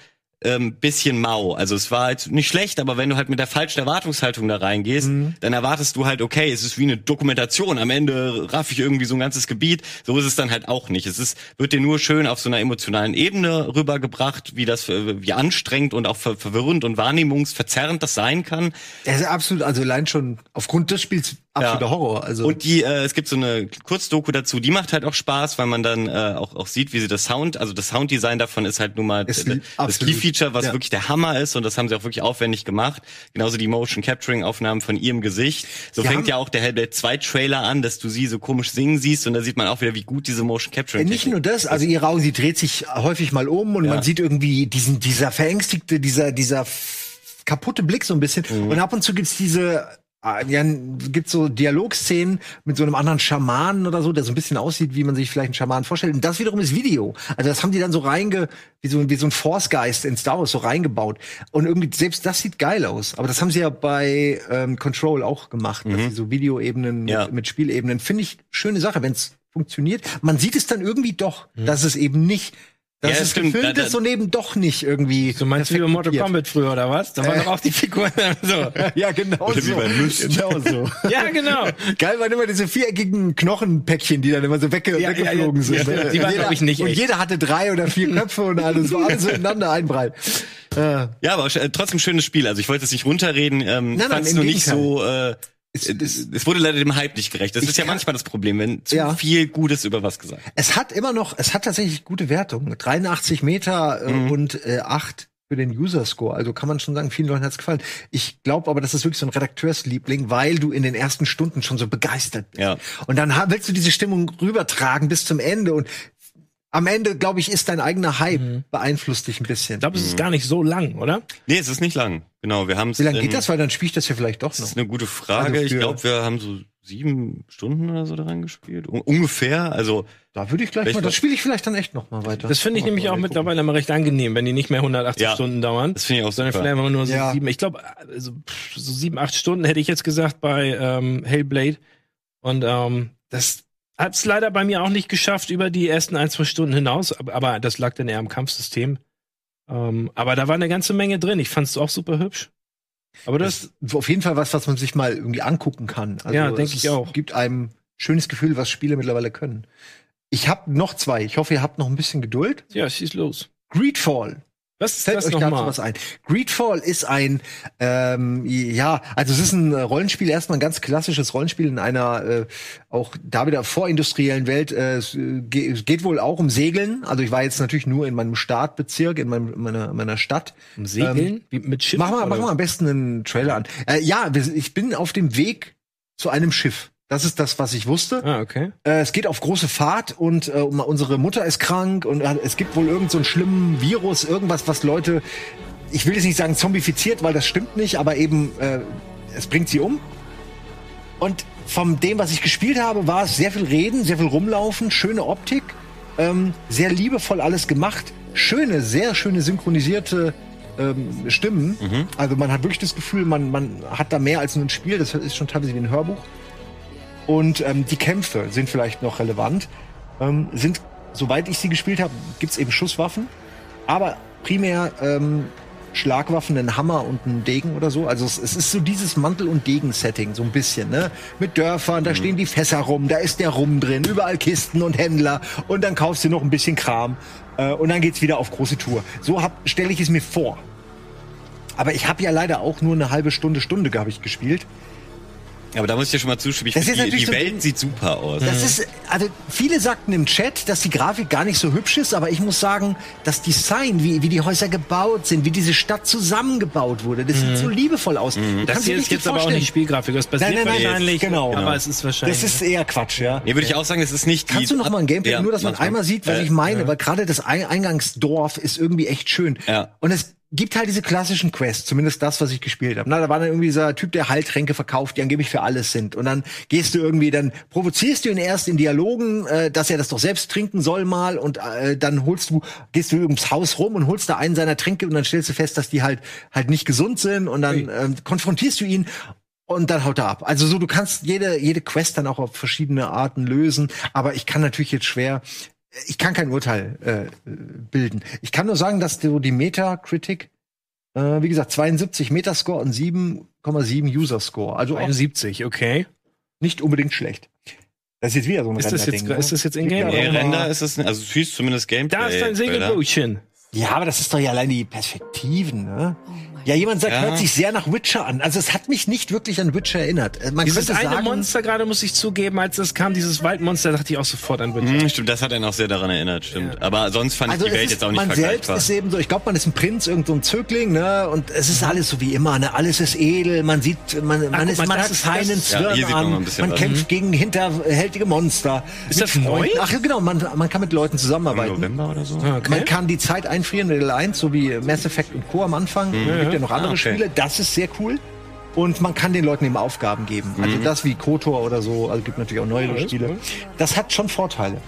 ähm, bisschen mau. Also es war jetzt nicht schlecht, aber wenn du halt mit der falschen Erwartungshaltung da reingehst, dann erwartest du halt, okay, es ist wie eine Dokumentation. Am Ende raff ich irgendwie so ein ganzes Gebiet. So ist es dann halt auch nicht. Es ist, wird dir nur schön auf so einer emotionalen Ebene rübergebracht, wie das, äh, wie anstrengend und auch ver verwirrend und wahrnehmungsverzerrend das sein kann. Das ist absolut, also allein schon aufgrund des Spiels absoluter Ja. Horror. Also Und die, äh, es gibt so eine Kurzdoku dazu, die macht halt auch Spaß, weil man dann äh, auch, auch sieht, wie sie das Sound, also das Sounddesign davon ist halt nun mal Ist das absolut. Key-Feature, was Ja. wirklich der Hammer ist und das haben sie auch wirklich aufwendig gemacht. Genauso die Motion Capturing Aufnahmen von ihrem Gesicht. So Sie fängt ja auch der Hellblade 2 Trailer an, dass du sie so komisch singen siehst und da sieht man auch wieder, wie gut diese Motion Capturing Ja, nicht nur das, also ihre Augen, sie dreht sich häufig mal um und Ja. man sieht irgendwie diesen, dieser verängstigte, dieser, dieser kaputte Blick so ein bisschen. Mhm. Und ab und zu gibt's diese, äh, ja, gibt's so Dialogszenen mit so einem anderen Schamanen oder so, der so ein bisschen aussieht, wie man sich vielleicht einen Schamanen vorstellt. Und das wiederum ist Video. Also das haben die dann so reinge, wie so, wie so ein Force-Geist in Star Wars so reingebaut. Und irgendwie, selbst das sieht geil aus. Aber das haben sie ja bei ähm, Control auch gemacht, dass sie so Videoebenen Mhm. Ja. mit, Spielebenen. Finde ich schöne Sache, wenn's funktioniert. Man sieht es dann irgendwie doch, dass es eben nicht, Mhm. Ja, es stimmt. gefilmt Da- da- ist und eben doch nicht irgendwie. Du meinst wie bei Mortal. Kombat früher, oder was? Da waren Äh. doch auch die Figuren so. Ja, genau Oder wie so. bei Myst. Genau so. Ja, genau. Geil waren immer diese viereckigen Knochenpäckchen, die dann immer so wegge Ja, weggeflogen ja, ja. sind. Die waren, Jeder- glaub ich, nicht Und echt. jeder hatte drei oder vier Köpfe und alles war alles so ineinander einbreit. Äh, Ja, aber äh, trotzdem schönes Spiel. Also ich wollte es nicht runterreden. Ähm, Nein, nein, fand's im nur nicht so. Äh, Es- es, es- es wurde leider dem Hype nicht gerecht. Das ist ja manchmal das Problem, wenn zu Ja. viel Gutes über was gesagt. es hat immer noch, es hat tatsächlich gute Wertungen. 83 Meter äh, Mhm. und äh, 8 für den User-Score. Also kann man schon sagen, vielen Leuten hat's gefallen. Ich glaube aber, das ist wirklich so ein Redakteursliebling, weil du in den ersten Stunden schon so begeistert bist. Ja. Und dann willst du diese Stimmung rübertragen bis zum Ende und am Ende, glaube ich, ist dein eigener Hype Mhm. beeinflusst dich ein bisschen. Ich glaube, es ist gar nicht so lang, oder? Nee, es ist nicht lang. Genau, wir haben es. Wie lange geht das? Weil dann spiele ich das ja vielleicht doch Das noch. ist eine gute Frage. Also ich glaube, wir haben so sieben Stunden oder so daran gespielt. Un ungefähr. Also Da würde ich gleich Vielleicht mal, das spiele ich vielleicht dann echt noch mal weiter. Das finde ich Mal nämlich auch gucken. mittlerweile immer recht angenehm, wenn die nicht mehr 180 Ja. Stunden dauern. das finde ich auch sondern super. vielleicht immer nur so Ja. sieben. Ich glaube, also, pff, so sieben, acht Stunden hätte ich jetzt gesagt bei ähm, Hellblade. Und ähm, das hat es leider bei mir auch nicht geschafft über die ersten ein, zwei Stunden hinaus. Aber, das lag dann eher am Kampfsystem. Ähm, aber da war eine ganze Menge drin. Ich fand es auch super hübsch. Aber das, Das ist auf jeden Fall was, was man sich mal irgendwie angucken kann. Also Ja, denk es ich auch. Gibt einem schönes Gefühl, was Spiele mittlerweile können. Ich habe noch zwei. Ich hoffe, ihr habt noch ein bisschen Geduld. ja, schieß los. Greedfall. Was ist Fällt das euch dazu was ein? Greedfall ist ein, ähm, ja, also es ist ein Rollenspiel, erstmal ein ganz klassisches Rollenspiel in einer äh, auch da wieder vorindustriellen Welt. Äh, es äh, geht wohl auch um Segeln. Also ich war jetzt natürlich nur in meinem Startbezirk, in meinem, meiner, meiner Stadt. Um Segeln? Wie, mit Schiff? Mach mal, mach mal am besten einen Trailer an. Äh, ja, ich bin auf dem Weg zu einem Schiff. Das ist das, was ich wusste. Ah, okay. Äh, es geht auf große Fahrt und äh, unsere Mutter ist krank und äh, es gibt wohl irgend so einen schlimmen Virus, irgendwas, was Leute, ich will jetzt nicht sagen zombifiziert, weil das stimmt nicht, aber eben äh, es bringt sie um. Und von dem, was ich gespielt habe, war es sehr viel Reden, sehr viel Rumlaufen, schöne Optik, ähm, sehr liebevoll alles gemacht, schöne, sehr schöne synchronisierte ähm, Stimmen. Also man hat wirklich das Gefühl, man, man hat da mehr als nur ein Spiel. Das ist schon teilweise wie ein Hörbuch. Und ähm, die Kämpfe sind vielleicht noch relevant. Ähm, sind, soweit ich sie gespielt habe, gibt's eben Schusswaffen. Aber primär ähm, Schlagwaffen, einen Hammer und einen Degen oder so. Also es, es ist so dieses Mantel- und Degen-Setting, so ein bisschen, ne? Mit Dörfern, da stehen die Fässer rum, da ist der Rum drin, überall Kisten und Händler und dann kaufst du noch ein bisschen Kram äh, und dann geht's wieder auf große Tour. So stelle ich es mir vor. Aber ich habe ja leider auch nur eine halbe Stunde, Stunde, habe ich gespielt. Aber da muss ich dir schon mal zustimmen. Ich Das ist die, natürlich die so Welt Ding- sieht super aus. Das ist, also viele sagten im Chat, dass die Grafik gar nicht so hübsch ist, aber ich muss sagen, das Design, wie, wie die Häuser gebaut sind, wie diese Stadt zusammengebaut wurde, das sieht so liebevoll aus. Du Das hier ist jetzt aber auch vorstellen. nicht Spielgrafik. Das basiert Nein, nein, nein, wahrscheinlich. genau. Aber es ist wahrscheinlich. Das ist eher Quatsch, ja. Nee, würde ich auch sagen, es ist nicht die. Kannst du noch mal ein Gameplay, Ja, nur dass man einmal sieht, was Äh, ich meine, weil gerade das Ein- Eingangsdorf ist irgendwie echt schön. Ja. Und es gibt halt diese klassischen Quests, zumindest das, was ich gespielt habe. Na, da war dann irgendwie dieser Typ, der Heiltränke verkauft, die angeblich für alles sind. Und dann gehst du irgendwie, dann provozierst du ihn erst in Dialogen, äh, dass er das doch selbst trinken soll mal und äh, dann holst du, gehst du ums Haus rum und holst da einen seiner Tränke und dann stellst du fest, dass die halt halt nicht gesund sind und dann ähm, konfrontierst du ihn und dann haut er ab. Also so, du kannst jede, jede Quest dann auch auf verschiedene Arten lösen, aber ich kann natürlich jetzt schwer, ich kann kein Urteil äh, bilden. Ich kann nur sagen, dass so die Metacritic, äh, wie gesagt, 72 Metascore und 7,7 User-Score. Also auch 71, okay. nicht unbedingt schlecht. Das ist jetzt wieder so ein Ist das jetzt, Render-Ding, ist das jetzt in Ja, Game? Nee, Render ist es nicht. Also, du siehst zumindest Gameplay. Da ist dein. Segelbootchen. Ja, aber das ist doch ja allein die Perspektiven, ne? Ja, jemand sagt, Ja. hört sich sehr nach Witcher an. Also es hat mich nicht wirklich an Witcher erinnert. Äh, Man Dieses könnte eine sagen, Monster gerade, muss ich zugeben, als das kam, dieses Waldmonster, dachte ich auch sofort an Witcher. Hm, stimmt, das hat einen auch sehr daran erinnert, stimmt. Aber sonst fand Also ich die es Welt ist, jetzt auch nicht man selbst ist eben so, ich glaube, man ist ein Prinz, irgend so ein Zögling, ne? Und es ist alles so wie immer, ne? Alles ist edel, man sieht, man, man, guck ist, man das hat ist- feinen das- Ja, hier Zwirn man ein an, man was. kämpft gegen hinterhältige Monster. Ist das? Freunden. Ach ja, genau, man, man kann mit Leuten Im zusammenarbeiten. November oder so? Okay. Man kann die Zeit einfrieren in Level 1, so wie Mass Effect und Co. am Anfang. Es gibt ja noch andere Ah, okay. Spiele, das ist sehr cool. Und man kann den Leuten eben Aufgaben geben. Also das wie KOTOR oder so, also gibt natürlich auch neue Ja, ist Spiele. cool. Das hat schon Vorteile.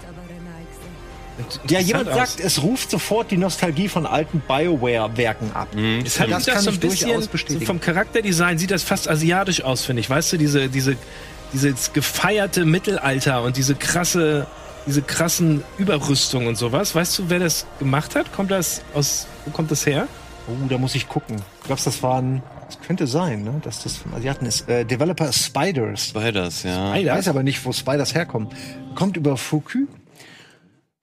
Ja, jemand aus. sagt, es ruft sofort die Nostalgie von alten BioWare-Werken ab. Es hat Das das, kann so ein bisschen, durchaus so vom Charakterdesign sieht das fast asiatisch aus, finde ich. Weißt du, diese, diese, dieses gefeierte Mittelalter und diese krasse, diese krassen Überrüstungen und sowas. Weißt du, wer das gemacht hat? Kommt das aus, wo kommt das her? Oh, da muss ich gucken. Glaubst das waren, das könnte sein, ne, dass das von Asiaten ist. Äh, Developer Spiders. Spiders, ja. Ich weiß aber nicht, wo Spiders herkommen. Kommt über Fukü.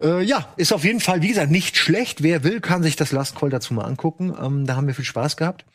Äh, ja, ist auf jeden Fall, wie gesagt, nicht schlecht. Wer will, kann sich das Last Call dazu mal angucken. Ähm, da haben wir viel Spaß gehabt.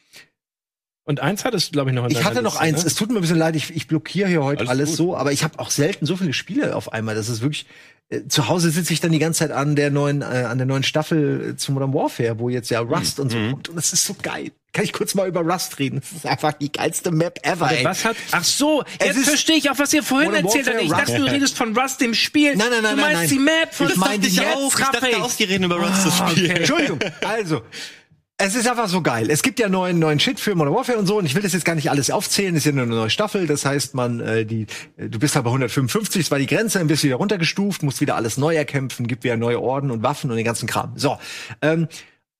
Und eins hattest du, glaube ich, noch in Ich hatte noch Liste, eins. Ne? Es tut mir ein bisschen leid, ich, ich blockiere hier heute Alles alles, so, aber ich habe auch selten so viele Spiele auf einmal. Das ist wirklich. Äh, zu Hause sitze ich dann die ganze Zeit an der neuen, äh, an der neuen Staffel äh, zu Modern Warfare, wo jetzt ja Rust und so Mhm. kommt. Und das ist so geil. Kann ich kurz mal über Rust reden? Das ist einfach die geilste Map ever. Ey. Was hat? Ach so, jetzt verstehe ich auch, was ihr vorhin Modern erzählt habt. Ich dachte, du Rust. redest von Rust dem Spiel. Nein, nein, nein, du nein, meinst nein. die Map von Ich meine die Map. Ich dachte auch, die reden über Rust das Spiel. Entschuldigung. Also, es ist einfach so geil. Es gibt ja neuen neuen Shit für Modern Warfare und so und ich will das jetzt gar nicht alles aufzählen. Es ist ja nur eine neue Staffel. Das heißt, man äh, die äh, du bist halt bei 155, das war die Grenze, bist du wieder runtergestuft, musst wieder alles neu erkämpfen, gibt wieder neue Orden und Waffen und den ganzen Kram. So, ähm,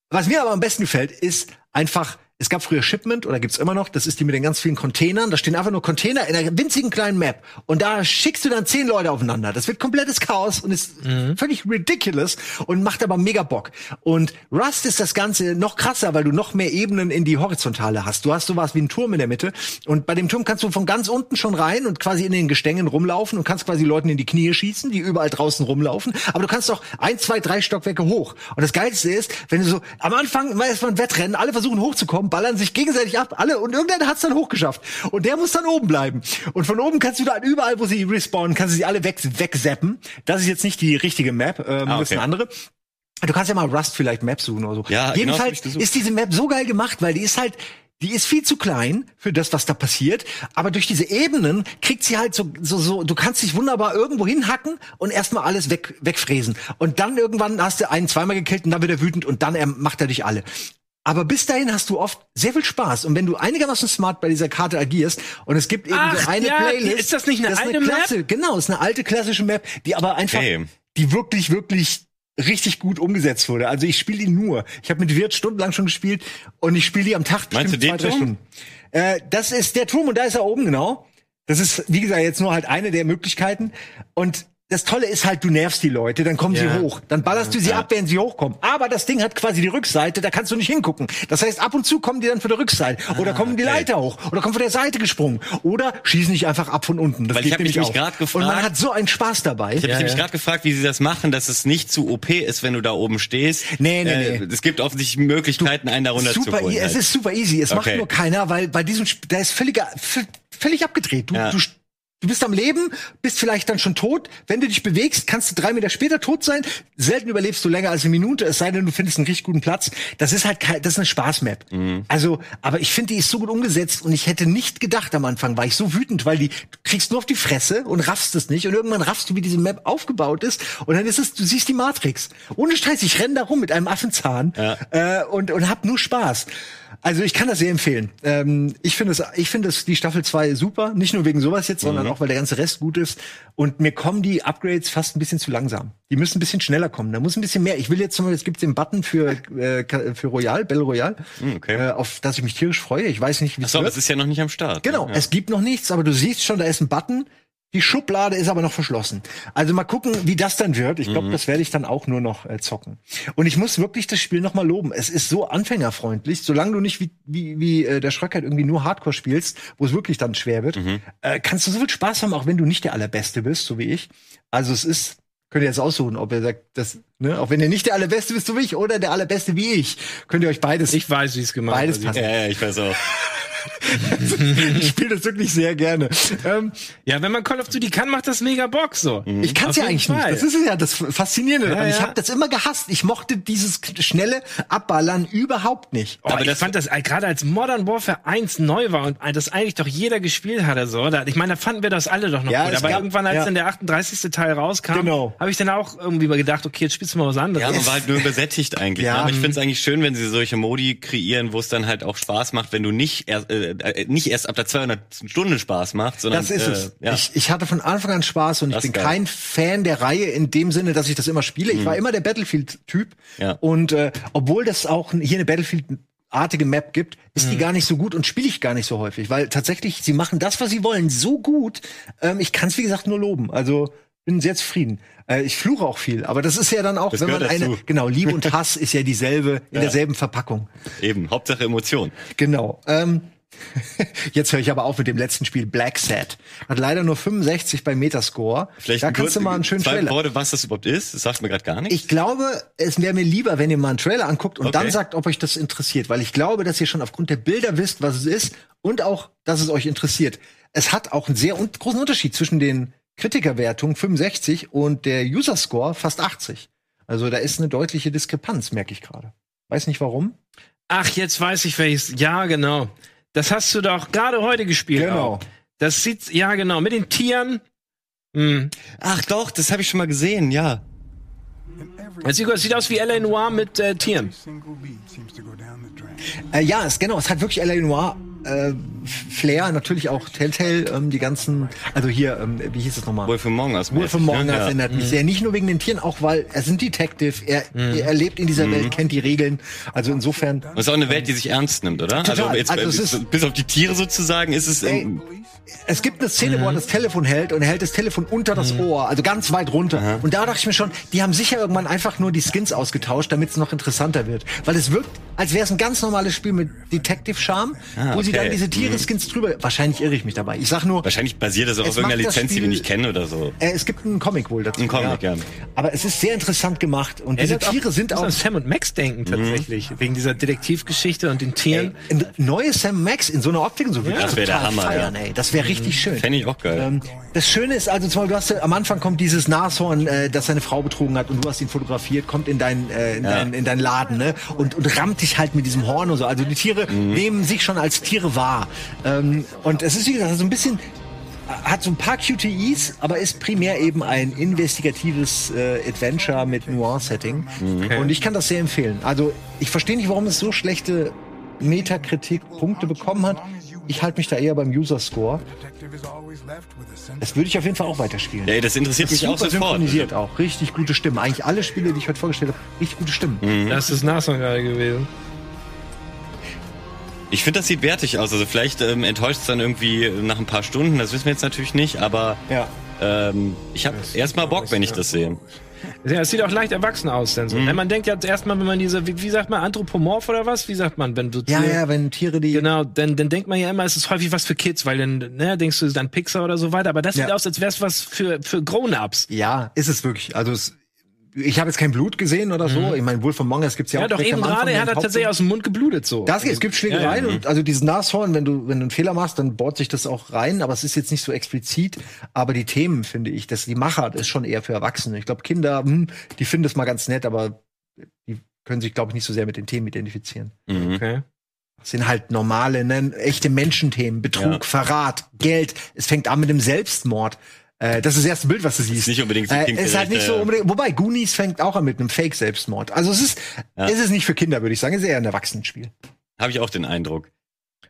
was mir aber am besten gefällt, ist einfach es gab früher Shipment oder gibt's immer noch, das ist die mit den ganz vielen Containern. Da stehen einfach nur Container in einer winzigen kleinen Map. Und da schickst du dann zehn Leute aufeinander. Das wird komplettes Chaos und ist völlig ridiculous und macht aber mega Bock. Und Rust ist das Ganze noch krasser, weil du noch mehr Ebenen in die Horizontale hast. Du hast sowas wie einen Turm in der Mitte. Und bei dem Turm kannst du von ganz unten schon rein und quasi in den Gestängen rumlaufen und kannst quasi Leuten in die Knie schießen, die überall draußen rumlaufen. Aber du kannst auch ein, zwei, drei Stockwerke hoch. Und das Geilste ist, wenn du so am Anfang mal erstmal ein Wettrennen, alle versuchen hochzukommen, ballern sich gegenseitig ab, alle und irgendeiner hat's dann hochgeschafft. Und der muss dann oben bleiben. Und von oben kannst du dann überall, wo sie respawnen, kannst du sie alle weg, wegzappen. Das ist jetzt nicht die richtige Map, ähm, Ah, das ist eine okay. andere. Du kannst ja mal Rust vielleicht Map suchen oder so. Ja, genau, Jedenfalls gesucht. ist diese Map so geil gemacht, weil die ist halt die ist viel zu klein für das, was da passiert, aber durch diese Ebenen kriegt sie halt so, so, so, du kannst dich wunderbar irgendwo hinhacken und erstmal alles weg, wegfräsen. Und dann irgendwann hast du einen zweimal gekillt und dann wird er wütend und dann er, macht er dich alle. Aber bis dahin hast du oft sehr viel Spaß. Und wenn du einigermaßen smart bei dieser Karte agierst und es gibt eben Ach, so eine ja, Playlist. ist das nicht eine alte Klasse, Genau, ist eine alte klassische Map, die aber einfach, Okay. die wirklich, wirklich richtig gut umgesetzt wurde. Also ich spiele die nur. Ich habe mit Wirt stundenlang schon gespielt und ich spiele die am Tag Meinst bestimmt du zwei, den drei Turm? Stunden. Äh, das ist der Turm und da ist er oben genau. Das ist, wie gesagt, jetzt nur halt eine der Möglichkeiten. Und das Tolle ist halt, du nervst die Leute, dann kommen Ja. sie hoch. Dann ballerst du sie ab, wenn sie hochkommen. Aber das Ding hat quasi die Rückseite, da kannst du nicht hingucken. Das heißt, ab und zu kommen die dann von der Rückseite. Oder kommen die okay. Leiter hoch. Oder kommen von der Seite gesprungen. Oder schießen dich einfach ab von unten. Das Weil ich geht hab mich grad gefragt- Und man hat so einen Spaß dabei. Ich habe Ja, mich ja. gerade gefragt, wie sie das machen, dass es nicht zu OP ist, wenn du da oben stehst. Nee, nee, äh, nee. Es gibt offensichtlich Möglichkeiten, einen da runter zu holen. e- es halt. ist super easy. Es macht Okay. nur keiner, weil bei diesem, Sp- da ist völlig, völlig abgedreht. Du, du, du bist am Leben, bist vielleicht dann schon tot. Wenn du dich bewegst, kannst du drei Meter später tot sein. Selten überlebst du länger als eine Minute, es sei denn, du findest einen richtig guten Platz. Das ist halt kein, das ist eine Spaßmap. Mhm. Also, aber ich finde, die ist so gut umgesetzt und ich hätte nicht gedacht am Anfang, war ich so wütend, weil die, du kriegst nur auf die Fresse und raffst es nicht und irgendwann raffst du, wie diese Map aufgebaut ist und dann ist es, du siehst die Matrix. Ohne Scheiß, ich renn da rum mit einem Affenzahn Ja. äh, und, und hab nur Spaß. Also ich kann das sehr empfehlen. Ähm, ich finde es, ich finde es die Staffel 2 super, nicht nur wegen sowas jetzt, sondern auch weil der ganze Rest gut ist. Und mir kommen die Upgrades fast ein bisschen zu langsam. Die müssen ein bisschen schneller kommen. Da muss ein bisschen mehr. Ich will jetzt zum Beispiel, es gibt den Button für äh, für Royal, Battle Royale, Hm, okay. äh, auf das ich mich tierisch freue. Ich weiß nicht, wie es Achso, aber es ist ja noch nicht am Start. Genau, Ja. es gibt noch nichts, aber du siehst schon, da ist ein Button. Die Schublade ist aber noch verschlossen. Also mal gucken, wie das dann wird. Ich glaube, das werde ich dann auch nur noch äh, zocken. Und ich muss wirklich das Spiel noch mal loben. Es ist so anfängerfreundlich, solange du nicht wie, wie, wie äh, der Schröck halt irgendwie nur Hardcore spielst, wo es wirklich dann schwer wird, äh, kannst du so viel Spaß haben, auch wenn du nicht der Allerbeste bist, so wie ich. Also es ist, könnt ihr jetzt aussuchen, ob ihr sagt, das, ne, auch wenn ihr nicht der Allerbeste bist, so wie ich, oder der Allerbeste wie ich, könnt ihr euch beides Ich weiß, wie es gemacht Beides passt. Ja, ja, ich weiß auch. ich spiele das wirklich sehr gerne. Ähm, Ja, wenn man Call of Duty kann, macht das mega Bock so. Ich kann es ja eigentlich Fall. nicht. Das ist ja das Faszinierende daran. Ja, Ich ja. habe das immer gehasst. Ich mochte dieses schnelle Abballern überhaupt nicht. Oh, Aber ich das- fand das äh, gerade als Modern Warfare 1 neu war und das eigentlich doch jeder gespielt hatte so. Da, ich meine, da fanden wir das alle doch noch Ja, gut. Aber gab- irgendwann, als ja. dann der 38. Teil rauskam, Genau. habe ich dann auch irgendwie mal gedacht, okay, jetzt spielst du mal was anderes. Ja, man war halt nur übersättigt eigentlich. Ja. ne? Aber ich finde es eigentlich schön, wenn sie solche Modi kreieren, wo es dann halt auch Spaß macht, wenn du nicht erst, äh, äh, nicht erst ab der 200. Stunde Spaß macht, sondern Das ist äh, es. Ja. Ich, ich hatte von Anfang an Spaß und ich Das bin ist geil. kein Fan der Reihe in dem Sinne, dass ich das immer spiele. Ich war immer der Battlefield-Typ. Ja. Und äh, obwohl das auch hier eine Battlefield-artige Map gibt, ist die gar nicht so gut und spiele ich gar nicht so häufig. Weil tatsächlich, sie machen das, was sie wollen, so gut. Ähm, ich kann es, wie gesagt, nur loben. Also bin sehr zufrieden. Äh, ich fluche auch viel, aber das ist ja dann auch, Das wenn man gehört eine, dazu. genau, Liebe und Hass ist ja dieselbe, in derselben Verpackung. Eben, Hauptsache Emotion. Genau. Ähm, jetzt höre ich aber auf mit dem letzten Spiel, Black Set. Hat leider nur 65 bei Metascore. Vielleicht da kannst du mal einen schönen zwei Trailer. Worte, was das überhaupt ist. Das sagt mir gerade gar nichts. Ich glaube, es wäre mir lieber, wenn ihr mal einen Trailer anguckt und Okay. dann sagt, ob euch das interessiert, weil ich glaube, dass ihr schon aufgrund der Bilder wisst, was es ist und auch, dass es euch interessiert. Es hat auch einen sehr un großen Unterschied zwischen den Kritikerwertungen 65 und der User Score fast 80. Also da ist eine deutliche Diskrepanz, merke ich gerade. Weiß nicht warum. Ach, jetzt weiß ich welches. Ja, genau. Das hast du doch gerade heute gespielt. Genau. Auch. Das sieht, ja genau, mit den Tieren. Hm. Ach doch, das habe ich schon mal gesehen, ja. Das sieht, das sieht aus wie L.A. Noir mit äh, Tieren. Äh, ja, es, genau, es hat wirklich L.A. Noir äh, Flair, natürlich auch Telltale, ähm, die ganzen, also hier, ähm, wie hieß es nochmal? Wolf Among Us. Wolf Among Us ja. Mhm. erinnert mich sehr. Nicht nur wegen den Tieren, auch weil er ist ein Detective, er, er lebt in dieser Mhm. Welt, kennt die Regeln. Also insofern. Es ist auch eine Welt, die sich ernst nimmt, oder? Total. Also, jetzt, Also es bis, ist- bis auf die Tiere sozusagen ist es. Ey, ähm, Es gibt eine Szene, wo Mhm. er das Telefon hält und er hält das Telefon unter das Ohr, also ganz weit runter. Und da dachte ich mir schon, die haben sicher irgendwann einfach nur die Skins ausgetauscht, damit es noch interessanter wird. Weil es wirkt, als wäre es ein ganz normales Spiel mit Detective-Charme, Ah, wo sie okay. dann diese Tiere-Skins drüber. Wahrscheinlich irre ich mich dabei. Ich sag nur, wahrscheinlich basiert das auch Es auf irgendeiner Lizenz, die wir Spiel- nicht kennen oder so. äh, es gibt einen Comic wohl dazu. Ein Comic, ja. Aber es ist sehr interessant gemacht. Und diese Erinnert Tiere sind muss auch. an Sam und Max denken tatsächlich. Wegen dieser Detektivgeschichte und den Tieren. Ein neues Sam Max in so einer Optik und so ich Das wär der Hammer, feiern, ey. Das wäre richtig schön. Fände ich auch geil. Ähm, das Schöne ist also, zum Beispiel, du hast ja, am Anfang kommt dieses Nashorn, äh, das seine Frau betrogen hat und du hast ihn fotografiert, kommt in dein, äh, in, dein, in dein Laden, ne? Und, und rammt dich halt mit diesem Horn und so. Also die Tiere Mhm. nehmen sich schon als Tiere wahr. Ähm, und es ist, wie gesagt, so ein bisschen, hat so ein paar QTEs, aber ist primär eben ein investigatives äh, Adventure mit Noir-Setting. Und ich kann das sehr empfehlen. Also ich verstehe nicht, warum es so schlechte Metakritik-Punkte bekommen hat. Ich halte mich da eher beim User Score. Das würde ich auf jeden Fall auch weiterspielen. Ja, das interessiert mich auch sofort. synchronisiert auch. Richtig gute Stimmen. Eigentlich alle Spiele, die ich heute vorgestellt habe, richtig gute Stimmen. Mhm. Das ist Nashorn gerade gewesen. Ich finde, das sieht wertig aus. Also vielleicht ähm, enttäuscht es dann irgendwie nach ein paar Stunden, das wissen wir jetzt natürlich nicht, aber Ja. ähm, ich habe erstmal Bock, wenn ich das sehe. Ja, es sieht auch leicht erwachsen aus, denn so. Mhm. Man denkt ja erstmal, wenn man diese, wie, wie sagt man, anthropomorph oder was? Wie sagt man, wenn du Ja, Tiere- ja, wenn Tiere die. Genau, dann, dann denkt man ja immer, es ist häufig was für Kids, weil dann, ne, denkst du, es ist dann Pixar oder so weiter, aber das sieht Ja. aus, als wäre es was für, für Grown-Ups. Ja, ist es wirklich. Also es, ich habe jetzt kein Blut gesehen oder so. Ich meine, Wolf Among Us gibt's ja, Ja, auch doch direkt eben gerade, er hat er tatsächlich aus dem Mund geblutet so. Das geht, es gibt Schlägereien Ja, ja. und also dieses Nashorn, wenn du wenn du einen Fehler machst, dann bohrt sich das auch rein, aber es ist jetzt nicht so explizit. Aber die Themen finde ich, dass die Machart ist schon eher für Erwachsene. Ich glaube, Kinder, hm, die finden das mal ganz nett, aber die können sich glaube ich nicht so sehr mit den Themen identifizieren. Mhm. Okay. Das sind halt normale, ne, echte Menschenthemen, Betrug, Ja. Verrat, Geld. Es fängt an mit dem Selbstmord. Äh, das ist das erste Bild, was du siehst. nicht unbedingt so äh, kindgerecht, ist halt nicht so ja. unbedingt. Wobei Goonies fängt auch an mit einem Fake-Selbstmord. Also es ist, es ist nicht für Kinder, würde ich sagen. Es ist eher ein Erwachsenenspiel. Habe ich auch den Eindruck.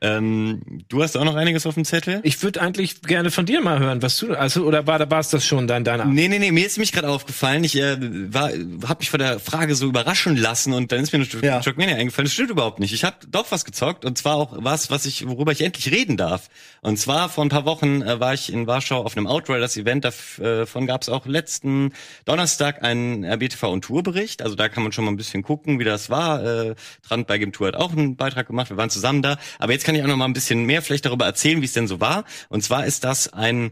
Ähm, du hast auch noch einiges auf dem Zettel? Ich würde eigentlich gerne von dir mal hören, was du, also, oder war, war es das schon dein, deiner? Nee, nee, nee, mir ist nämlich gerade aufgefallen, ich äh, war, hab mich von der Frage so überraschen lassen und dann ist mir eine Ja. Trackmania eingefallen. Das stimmt überhaupt nicht. Ich habe doch was gezockt und zwar auch was, was ich, worüber ich endlich reden darf. Und zwar vor ein paar Wochen äh, war ich in Warschau auf einem Outriders-Event. Davon gab es auch letzten Donnerstag einen RBTV und Tourbericht. Also da kann man schon mal ein bisschen gucken, wie das war. Äh, Trant bei Game Tour hat auch einen Beitrag gemacht. Wir waren zusammen da. Aber jetzt kann ich auch noch mal ein bisschen mehr vielleicht darüber erzählen, wie es denn so war. Und zwar ist das ein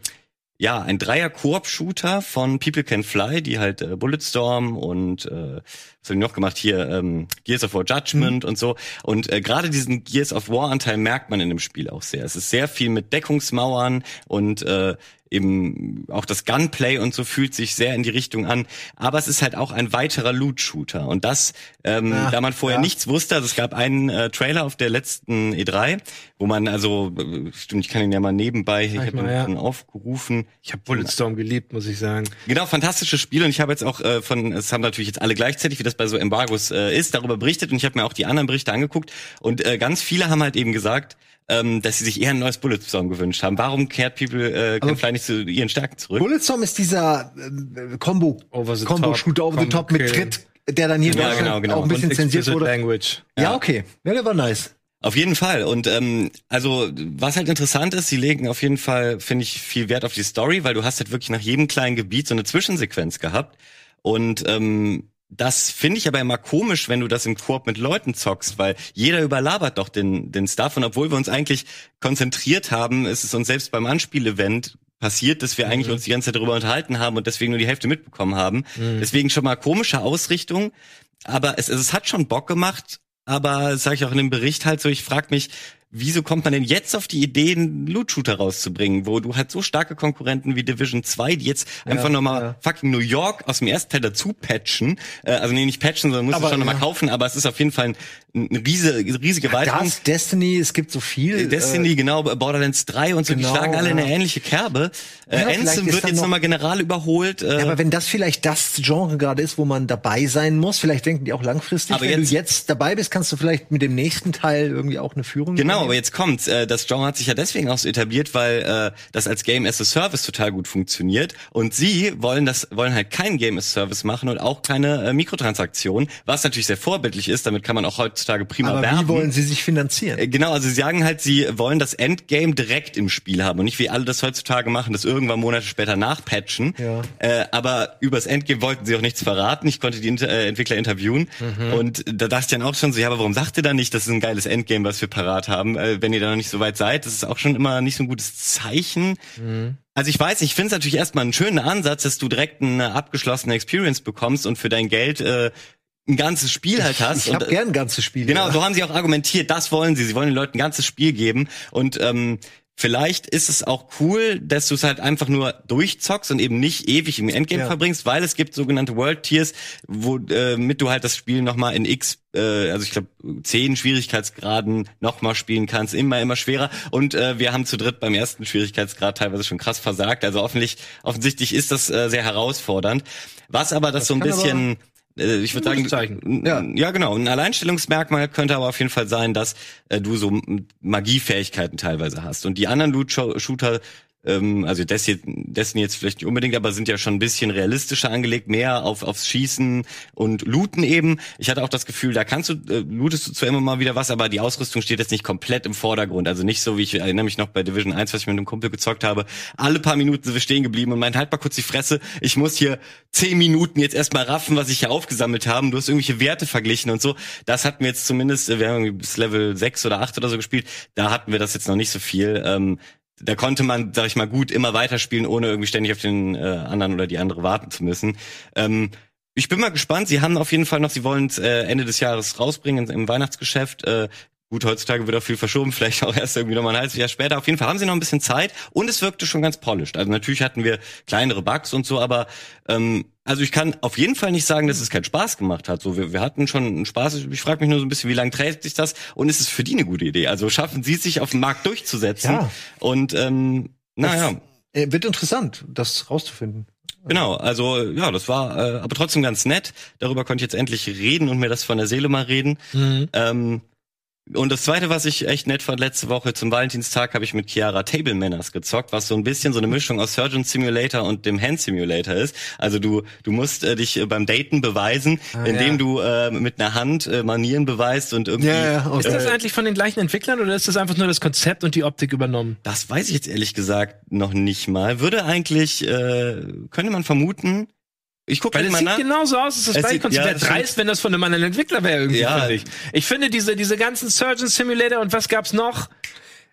ja, ein Dreier-Koop-Shooter von People Can Fly, die halt äh, Bulletstorm und äh, was haben die noch gemacht hier, ähm, Gears of War Judgment und so. Und äh, gerade diesen Gears of War-Anteil merkt man in dem Spiel auch sehr. Es ist sehr viel mit Deckungsmauern und äh, eben auch das Gunplay und so fühlt sich sehr in die Richtung an. Aber es ist halt auch ein weiterer Loot-Shooter. Und das, ähm, Ja, da man vorher ja. nichts wusste, also es gab einen äh, Trailer auf der letzten E3, wo man also, äh, stimmt, ich kann ihn ja mal nebenbei, ich Sag habe mal, ja. ihn aufgerufen. Ich habe Bulletstorm geliebt, muss ich sagen. Genau, fantastisches Spiel und ich habe jetzt auch äh, von, es haben natürlich jetzt alle gleichzeitig, wie das bei so Embargos äh, ist, darüber berichtet und ich habe mir auch die anderen Berichte angeguckt und äh, ganz viele haben halt eben gesagt, ähm, dass sie sich eher ein neues Bulletstorm gewünscht haben. Warum kehrt People äh, Can Fly nicht zu ihren Stärken zurück? Bulletstorm ist dieser äh, Combo, Over the Combo top, Shooter over the Combo top mit Kill. Tritt, der dann hier Ja, genau, genau. auch ein bisschen Und zensiert wurde. Language. Ja, okay. Ja, der war nice. Auf jeden Fall. Und ähm, also was halt interessant ist, sie legen auf jeden Fall, finde ich, viel Wert auf die Story, weil du hast halt wirklich nach jedem kleinen Gebiet so eine Zwischensequenz gehabt. Und ähm, das finde ich aber immer komisch, wenn du das im Koop mit Leuten zockst, weil jeder überlabert doch den, den Stuff. Und obwohl wir uns eigentlich konzentriert haben, ist es uns selbst beim Anspielevent passiert, dass wir eigentlich uns die ganze Zeit darüber unterhalten haben und deswegen nur die Hälfte mitbekommen haben. Deswegen schon mal komische Ausrichtung. Aber es, es hat schon Bock gemacht. Aber sage ich auch in dem Bericht halt so, ich frage mich, wieso kommt man denn jetzt auf die Idee, einen Loot-Shooter rauszubringen, wo du halt so starke Konkurrenten wie Division 2, die jetzt einfach nochmal ja. fucking New York aus dem ersten Teil dazu patchen, äh, also nee, nicht patchen, sondern musst Aber, du schon nochmal ja. kaufen, aber es ist auf jeden Fall ein, eine riese, riesige Weiterung. Das, Destiny, es gibt so viel. Destiny, genau, Borderlands 3 und so, genau, die schlagen alle in ja. eine ähnliche Kerbe. Äh, Ja, ist wird jetzt noch- nochmal general überholt. Äh, Äh, aber wenn das vielleicht das Genre gerade ist, wo man dabei sein muss, vielleicht denken die auch langfristig, Aber wenn jetzt- du jetzt dabei bist, kannst du vielleicht mit dem nächsten Teil irgendwie auch eine Führung Genau, aber jetzt kommt's. Äh, das Genre hat sich ja deswegen auch so etabliert, weil äh, das als Game as a Service total gut funktioniert. Und sie wollen das, wollen halt kein Game as a Service machen und auch keine äh, Mikrotransaktion, was natürlich sehr vorbildlich ist. Damit kann man auch heutzutage prima aber werben. wie wollen sie sich finanzieren? Genau, also sie sagen halt, sie wollen das Endgame direkt im Spiel haben und nicht wie alle das heutzutage machen, das irgendwann Monate später nachpatchen. Ja. Aber übers Endgame wollten sie auch nichts verraten. Ich konnte die Entwickler interviewen und da dachte ich dann auch schon so, ja, aber warum sagt ihr dann nicht, das ist ein geiles Endgame, was wir parat haben, äh, wenn ihr da noch nicht so weit seid? Das ist auch schon immer nicht so ein gutes Zeichen. Also ich weiß, ich finde es natürlich erstmal einen schönen Ansatz, dass du direkt eine abgeschlossene Experience bekommst und für dein Geld äh, ein ganzes Spiel halt hast. Ich habe und, gern ganze Spiele. Genau, ja. so haben sie auch argumentiert, das wollen sie. Sie wollen den Leuten ein ganzes Spiel geben. Und ähm, vielleicht ist es auch cool, dass du es halt einfach nur durchzockst und eben nicht ewig im Endgame Ja. verbringst, weil es gibt sogenannte World Tiers, wo äh, mit du halt das Spiel nochmal in X, äh, also ich glaube zehn Schwierigkeitsgraden nochmal spielen kannst, immer, immer schwerer. Und äh, wir haben zu dritt beim ersten Schwierigkeitsgrad teilweise schon krass versagt. Also offensichtlich, offensichtlich ist das äh, sehr herausfordernd. Was aber das, so ein bisschen Äh, ich würde sagen, Zeichen. Ja. ja. genau. Ein Alleinstellungsmerkmal könnte aber auf jeden Fall sein, dass äh, du so Magiefähigkeiten teilweise hast. Und die anderen Loot-Shooter, ähm, also Destiny jetzt vielleicht nicht unbedingt, aber sind ja schon ein bisschen realistischer angelegt, mehr auf aufs Schießen und Looten eben. Ich hatte auch das Gefühl, da kannst du, äh, lootest du zwar immer mal wieder was, aber die Ausrüstung steht jetzt nicht komplett im Vordergrund. Also nicht so, wie ich erinnere mich noch bei Division 1, was ich mit einem Kumpel gezockt habe. Alle paar Minuten sind wir stehen geblieben und meinen halt mal kurz die Fresse. Ich muss hier zehn Minuten jetzt erstmal raffen, was ich hier aufgesammelt habe. Du hast irgendwelche Werte verglichen und so. Das hatten wir jetzt zumindest, äh, wir haben bis Level 6 oder 8 oder so gespielt. Da hatten wir das jetzt noch nicht so viel. Ähm, da konnte man, sag ich mal, gut immer weiterspielen, ohne irgendwie ständig auf den äh, anderen oder die andere warten zu müssen. Ähm, ich bin mal gespannt. Sie haben auf jeden Fall noch, sie wollen es äh, Ende des Jahres rausbringen im Weihnachtsgeschäft. Äh, gut, heutzutage wird auch viel verschoben, vielleicht auch erst irgendwie nochmal ein halbes Jahr später. Auf jeden Fall haben sie noch ein bisschen Zeit und es wirkte schon ganz polished. Also natürlich hatten wir kleinere Bugs und so, aber ähm, also ich kann auf jeden Fall nicht sagen, dass es keinen Spaß gemacht hat. So, wir, wir hatten schon einen Spaß. Ich frage mich nur so ein bisschen, wie lange trägt sich das und ist es für die eine gute Idee? Also schaffen sie es sich auf dem Markt durchzusetzen? Ja. Und ähm, naja. Äh, wird interessant, das rauszufinden. Genau, also ja, das war äh, aber trotzdem ganz nett. Darüber konnte ich jetzt endlich reden und mir das von der Seele mal reden. Ähm, und das zweite, was ich echt nett fand, letzte Woche zum Valentinstag habe ich mit Chiara Table Manners gezockt, was so ein bisschen so eine Mischung aus Surgeon Simulator und dem Hand Simulator ist. Also du du musst äh, dich äh, beim Daten beweisen, indem ja. du äh, mit einer Hand äh, Manieren beweist und irgendwie Ja, ja, aus Ist das eigentlich von den gleichen Entwicklern oder ist das einfach nur das Konzept und die Optik übernommen? Das weiß ich jetzt ehrlich gesagt noch nicht mal. Würde eigentlich, äh, könnte man vermuten. Ich gucke es mal sieht nach. genauso aus, es ist Es das sieht- Konzept. ja, Wäre das stimmt. dreist, wenn das von einem anderen Entwickler wäre, irgendwie, Ja. finde ich. Ich finde diese, diese ganzen Surgeon Simulator und was gab's noch?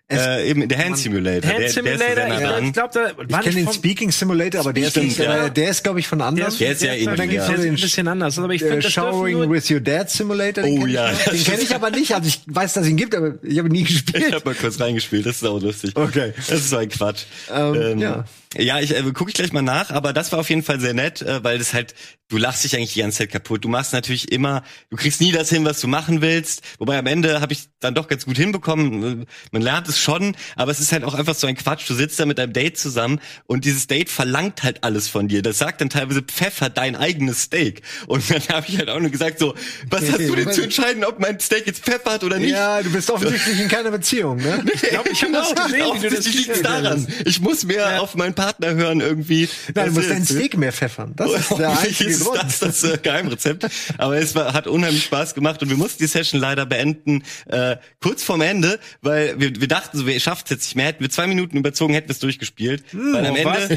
Äh, eben der Hand Simulator. Hand der, Simulator, der ist sehr nah ich, ich glaube, da Ich kenne den Speaking Simulator, aber der ist, Stimmt, nicht, ja. äh, der ist glaube ich von anders. Der ist ja der ähnlich, dann ja. gibt's Den ein bisschen anders, aber ich finde, äh, das Showering nur, with Your Dad Simulator. Oh ja, ich, den kenne ich aber nicht. Also ich weiß, dass es ihn gibt, aber ich habe ihn nie Ich gespielt. habe mal kurz reingespielt, das ist auch lustig. Okay. Das ist so ein Quatsch. Ähm, ja. Ja, ich äh, gucke ich gleich mal nach, aber das war auf jeden Fall sehr nett, äh, weil das halt, du lachst dich eigentlich die ganze Zeit kaputt. Du machst natürlich immer, du kriegst nie das hin, was du machen willst. Wobei am Ende habe ich dann doch ganz gut hinbekommen. Äh, Man lernt es schon, aber es ist halt auch einfach so ein Quatsch. Du sitzt da mit deinem Date zusammen und dieses Date verlangt halt alles von dir. Das sagt dann teilweise pfeffer dein eigenes Steak. Und dann habe ich halt auch nur gesagt so, was hast du denn zu entscheiden, ob mein Steak jetzt pfeffert oder nicht? Ja, du bist offensichtlich in keiner Beziehung, ne? ich glaube, ich habe das gesehen, wie du das daran. Ich muss mehr auf meinen Partner hören irgendwie. Nein, du musst deinen Steak mehr pfeffern. Das ist der einzige ist Grund. das das äh, Geheimrezept. Aber es war, hat unheimlich Spaß gemacht und wir mussten die Session leider beenden, äh, kurz vorm Ende, weil wir, wir dachten, so, wir schaffen es jetzt nicht mehr. Hätten wir zwei Minuten überzogen, hätten wir es durchgespielt. weil am Ende.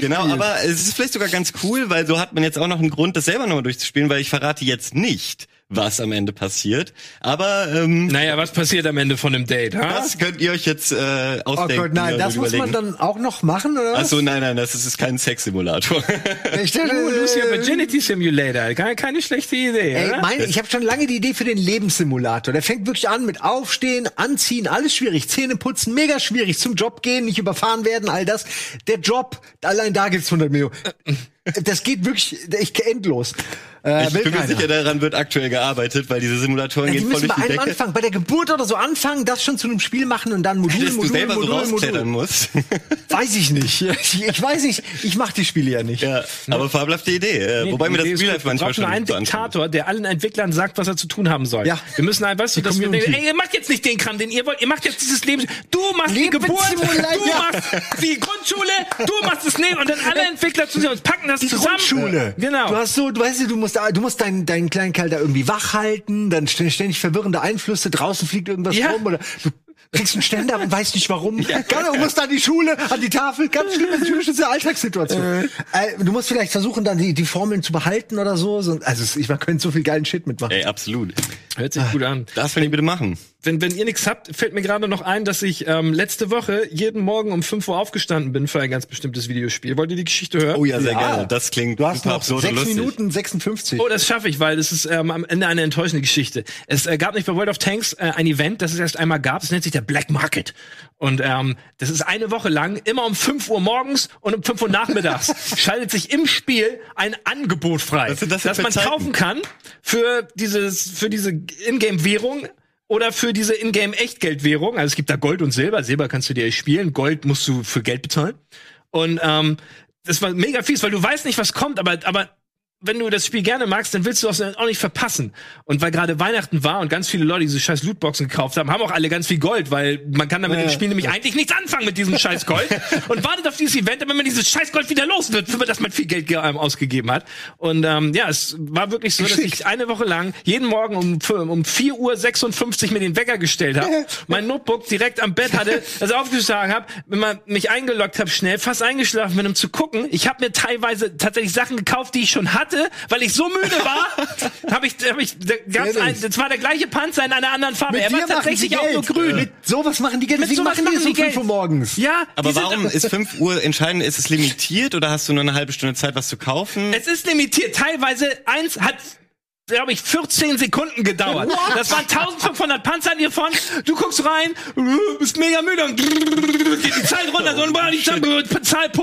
Genau, aber es ist vielleicht sogar ganz cool, weil so hat man jetzt auch noch einen Grund, das selber nochmal durchzuspielen, weil ich verrate jetzt nicht, was am Ende passiert. Aber ähm, Naja, was passiert am Ende von einem Date, ha? das könnt ihr euch jetzt äh, Oh ausdenken. Gott, nein, oder das muss man dann auch noch machen, oder was? Ach so, nein, nein, das ist, ist kein Sexsimulator. ich dachte, Oh, Lucia äh, Virginity Simulator, keine, keine schlechte Idee, Ey, oder? mein, ich habe schon lange die Idee für den Lebenssimulator. Der fängt wirklich an mit Aufstehen, Anziehen, alles schwierig. Zähne putzen, mega schwierig. Zum Job gehen, nicht überfahren werden, all das. Der Job, allein da gibt's 100 Millionen. Das geht wirklich echt endlos. Äh, Ich bin mir sicher, daran wird aktuell gearbeitet, weil diese Simulatoren Ja, die gehen voll müssen durch bei die einem Decke. anfangen, bei der Geburt oder so anfangen, das schon zu einem Spiel machen und dann Modul, Dass du Modul, selber so Modul, rausklettern Modul. musst. Weiß ich nicht. Ich, ich weiß nicht, ich mache die Spiele ja nicht. ja, aber fabelhafte Idee. Äh, Nee, Wobei mir das gut. Wir manchmal schon einen so. Diktator, der allen Entwicklern sagt, was er zu tun haben soll. Ja. Wir müssen einfach, weißt du, dass wir denken, ey, ihr macht jetzt nicht den Kram, den ihr wollt, ihr macht jetzt dieses Leben. Du machst die Geburt, du machst die Grundschule, du machst das Leben und dann alle Entwickler zusammen und packen das Die zusammen. Grundschule. Genau. Du hast so, du weißt, du musst, du musst deinen, deinen kleinen Kerl da irgendwie wach halten, dann st- ständig verwirrende Einflüsse, draußen fliegt irgendwas Ja. rum oder du kriegst einen Ständer und weißt nicht warum. Ja. Du musst an die Schule, an die Tafel, ganz schlimme typische Alltagssituation. Äh, du musst vielleicht versuchen, dann die, die Formeln zu behalten oder so. So- Also ich, man könnte so viel geilen Shit mitmachen. Ey, absolut. Hört sich gut an. Das will ich bitte machen. Wenn, wenn ihr nichts habt, fällt mir gerade noch ein, dass ich ähm, letzte Woche jeden Morgen um 5 Uhr aufgestanden bin für ein ganz bestimmtes Videospiel. Wollt ihr die Geschichte hören? Oh ja, sehr Ja. gerne. Das klingt Du hast noch absurd und sechs lustig. Minuten 56. Oh, das schaffe ich, weil es ist ähm, am Ende eine enttäuschende Geschichte. Es äh, gab nicht bei World of Tanks äh, ein Event, das es erst einmal gab. Das nennt sich der Black Market. Und ähm, das ist eine Woche lang, immer um 5 Uhr morgens und um 5 Uhr nachmittags schaltet sich im Spiel ein Angebot frei, das das für man Zeiten? kaufen kann für dieses für diese Ingame-Währung oder für diese Ingame-Echtgeldwährung. Also es gibt da Gold und Silber. Silber kannst du dir spielen, Gold musst du für Geld bezahlen. Und ähm, das war mega fies, weil du weißt nicht, was kommt, aber aber wenn du das Spiel gerne magst, dann willst du das auch nicht verpassen. Und weil gerade Weihnachten war und ganz viele Leute diese scheiß Lootboxen gekauft haben, haben auch alle ganz viel Gold, weil man kann damit Ja. im Spiel nämlich eigentlich nichts anfangen mit diesem scheiß Gold und wartet auf dieses Event, wenn man dieses scheiß Gold wieder los wird, für das man viel Geld ge- ähm, ausgegeben hat. Und ähm, ja, es war wirklich so, dass ich eine Woche lang jeden Morgen um, um 4.56 Uhr mir den Wecker gestellt habe, mein Notebook direkt am Bett hatte, das aufgeschlagen habe, wenn man mich eingeloggt habe, schnell fast eingeschlafen bin, um zu gucken. Ich habe mir teilweise tatsächlich Sachen gekauft, die ich schon hatte, weil ich so müde war. habe ich, hab ich, Sehr ein, das war der gleiche Panzer in einer anderen Farbe. er war tatsächlich auch nur grün. Mit sowas machen die Geld. Mit Deswegen sowas machen die es machen um die 5 Uhr morgens. Ja, Aber warum ist 5 Uhr entscheidend? Ist es limitiert oder hast du nur eine halbe Stunde Zeit, was zu kaufen? Es ist limitiert. Teilweise eins hat glaube ich, 14 Sekunden gedauert. Das waren 1500 Panzer an dir von. Du guckst rein, äh, bist mega müde und geht die Zeit runter, so und boah, die Zahl-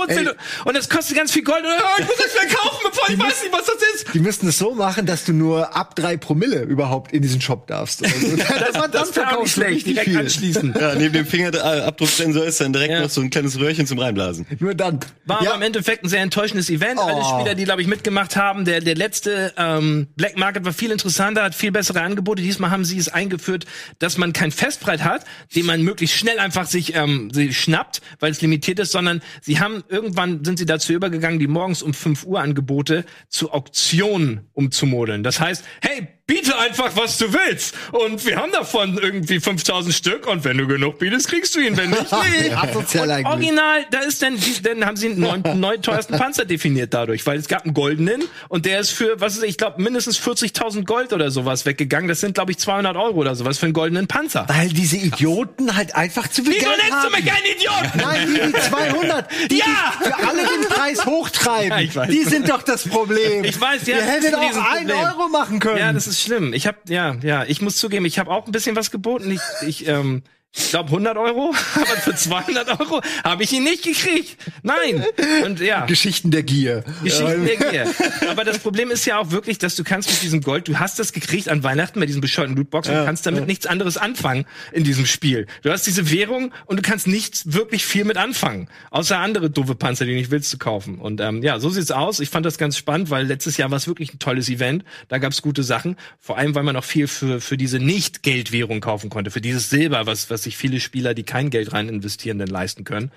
Ey. und es kostet ganz viel Gold. Und, oh, ich muss das verkaufen, bevor ich weiß nicht, was das ist. Die müssten es so machen, dass du nur ab drei Promille überhaupt in diesen Shop darfst. Also, das war dann Das auch nicht verkaufst schlecht. Direkt viel. anschließen. Ja, neben dem Fingerabdrucksensor ist dann direkt Ja. noch so ein kleines Röhrchen zum Reinblasen. Nur dann. War ja. aber im Endeffekt ein sehr enttäuschendes Event. Alle Oh. Spieler, die, glaube ich, mitgemacht haben. Der, der letzte ähm, Black Market war viel interessanter, hat viel bessere Angebote. Diesmal haben sie es eingeführt, dass man kein Festpreis hat, den man möglichst schnell einfach sich, ähm, schnappt, weil es limitiert ist, sondern sie haben irgendwann sind sie dazu übergegangen, die morgens um 5 Uhr Angebote zu Auktionen umzumodeln. Das heißt, hey, biete einfach, was du willst. Und wir haben davon irgendwie 5000 Stück. Und wenn du genug bietest, kriegst du ihn. Wenn nicht, nee. Asozial Und original, da ist dann, die- dann haben sie einen neuen, neuen teuersten Panzer definiert dadurch, weil es gab einen goldenen und der ist für, was ist, ich glaube, mindestens 40.000 Gold oder sowas weggegangen. Das sind, glaube ich, 200 Euro oder sowas für einen goldenen Panzer. Weil diese Idioten halt einfach zu viel Wieso Geld nennst du haben. mich einen Idioten? Nein, die, die 200, die, Ja! die für alle den Preis hochtreiben, Ja, die sind doch das Problem. Ich weiß, ja, Ihr hättet ein auch ein Riesenproblem. Euro machen können. Ja, das ist schlimm. Ich habe, ja, ja, ich muss zugeben, ich habe auch ein bisschen was geboten. Ich, ich, ähm, ich glaube 100 Euro, aber für 200 Euro habe ich ihn nicht gekriegt. Nein. Und ja. Geschichten der Gier. Geschichten der Gier. Aber das Problem ist ja auch wirklich, dass du kannst mit diesem Gold, du hast das gekriegt an Weihnachten bei diesen bescheuerten Lootboxen und kannst damit nichts anderes anfangen in diesem Spiel. Du hast diese Währung und du kannst nichts wirklich viel mit anfangen. Außer andere doofe Panzer, die du nicht willst zu kaufen. Und ähm, ja, so sieht's aus. Ich fand das ganz spannend, weil letztes Jahr war es wirklich ein tolles Event. Da gab's gute Sachen. Vor allem, weil man auch viel für, für diese Nicht-Geldwährung kaufen konnte. Für dieses Silber, was, was sich viele Spieler, die kein Geld rein investieren, denn leisten können.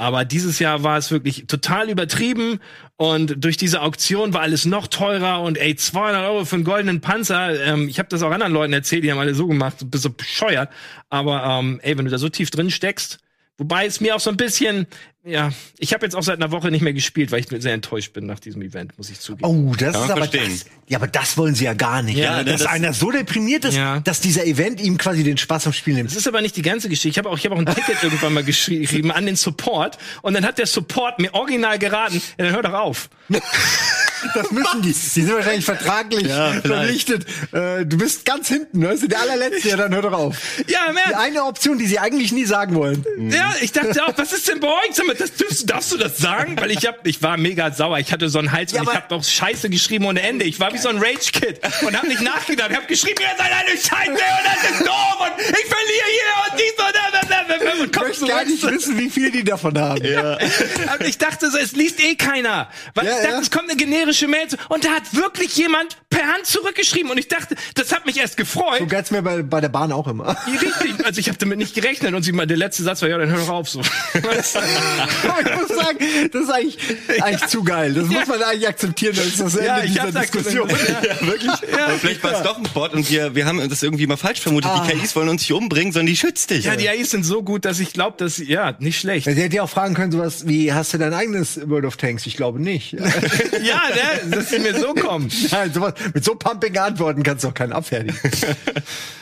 Aber dieses Jahr war es wirklich total übertrieben und durch diese Auktion war alles noch teurer und ey, 200 Euro für einen goldenen Panzer. Ähm, ich habe das auch anderen Leuten erzählt, die haben alle so gemacht, bist so bescheuert. Aber ähm, ey, wenn du da so tief drin steckst, wobei es mir auch so ein bisschen, ja, ich habe jetzt auch seit einer Woche nicht mehr gespielt, weil ich sehr enttäuscht bin nach diesem Event, muss ich zugeben. Oh, das Kann ist aber verstehen. das, ja, aber das wollen sie ja gar nicht. Ja, dass das- einer so deprimiert ist, Ja. dass dieser Event ihm quasi den Spaß am Spiel nimmt. Das ist aber nicht die ganze Geschichte. Ich habe auch, ich habe auch ein Ticket irgendwann mal geschri- geschrieben an den Support und dann hat der Support mir original geraten. Ja, dann hör doch auf. Das müssen die. Die sind wahrscheinlich vertraglich Ja, verpflichtet. Äh, du bist ganz hinten, weißt du, der allerletzte, ja, dann hör doch auf. Ja, Die mehr. eine Option, die sie eigentlich nie sagen wollen. Ja, ich dachte auch, was ist denn bei euch? Sag mal, Das, darfst, darfst du das sagen? Weil ich hab, ich war mega sauer. Ich hatte so einen Hals Ja, und ich habe doch Scheiße geschrieben ohne Ende. Ich war wie so ein Rage-Kid und habe nicht nachgedacht. Ich habe geschrieben, ihr seid eine Scheiße und das ist doof und ich verliere hier und dies und das. Und Ich komm möchte gar nicht wissen, wie viel die davon haben. Und ich dachte so, es liest eh keiner. Weil Ja, ich dachte, ja. es kommt eine generische Mail zu- und da hat wirklich jemand per Hand zurückgeschrieben und ich dachte, das hat mich erst gefreut. So geht's mir bei, bei der Bahn auch immer. Richtig, also ich habe damit nicht gerechnet und sie mal der letzte Satz war ja, dann hör doch auf so. ich muss sagen, das ist eigentlich, eigentlich zu geil. Das muss man eigentlich akzeptieren. Das ist das Ende Ja, ich dieser Diskussion. Ja, wirklich. Aber vielleicht war es doch ein Bot und wir, wir haben das irgendwie mal falsch vermutet. Die KIs wollen uns nicht umbringen, sondern die schützt dich. Ja, die AIs sind so gut, dass ich glaube, dass ja, nicht schlecht. Sie hätte ja auch fragen können, sowas wie, hast du dein eigenes World of Tanks? Ich glaube nicht. ja, ne, dass sie mir so kommen. Nein, sowas, mit so pumpigen Antworten kannst du auch keinen abfertigen.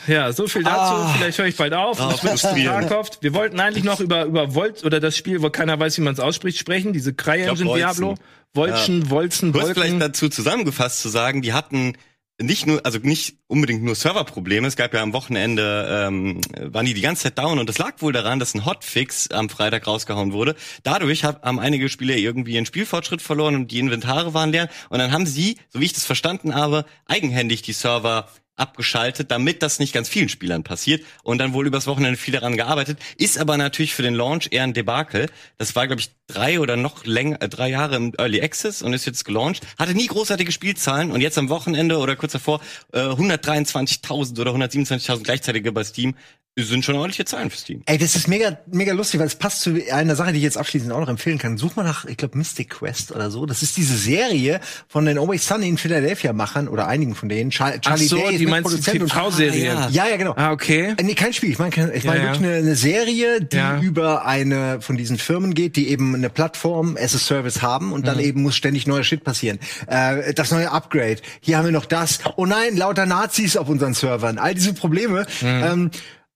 Ja, so viel dazu. Vielleicht höre ich bald auf. Ah. Tarkov. Wir wollten eigentlich noch über über Volt oder das Spiel, wo keiner weiß, wie man es ausspricht, sprechen. Diese Cryo Engine Wolzen. Diablo. Wolchen, Wolzen, Du hast vielleicht dazu zusammengefasst zu sagen, die hatten nicht nur, also nicht unbedingt nur Serverprobleme. Es gab ja am Wochenende, ähm, waren die die ganze Zeit down und das lag wohl daran, dass ein Hotfix am Freitag rausgehauen wurde. Dadurch hab, haben einige Spieler irgendwie ihren Spielfortschritt verloren und die Inventare waren leer. Und dann haben sie, so wie ich das verstanden habe, eigenhändig die Server abgeschaltet, damit das nicht ganz vielen Spielern passiert und dann wohl übers Wochenende viel daran gearbeitet. Ist aber natürlich für den Launch eher ein Debakel. Das war, glaube ich, drei oder noch länger, äh, drei Jahre im Early Access und ist jetzt gelauncht. Hatte nie großartige Spielzahlen und jetzt am Wochenende oder kurz davor äh, 123.000 oder 127.000 gleichzeitige bei Steam sind schon ordentliche Zahlen für Steam. Ey, das ist mega, mega lustig, weil es passt zu einer Sache, die ich jetzt abschließend auch noch empfehlen kann. Such mal nach, ich glaube, Mystic Quest oder so. Das ist diese Serie von den Always Sunny in Philadelphia Machern oder einigen von denen. Char Ach Charlie so, Day ist die meinst du Produzent und- TV-Serien? Ah, Ja, ja, genau. Ah, okay. Äh, Nee, kein Spiel. Ich meine, ich meine Ja, ja. wirklich eine, eine Serie, die Ja. über eine von diesen Firmen geht, die eben eine Plattform as a Service haben und dann Mhm. eben muss ständig neuer Shit passieren. Äh, das neue Upgrade. Hier haben wir noch das. Oh nein, lauter Nazis auf unseren Servern. All diese Probleme. Mhm. Ähm,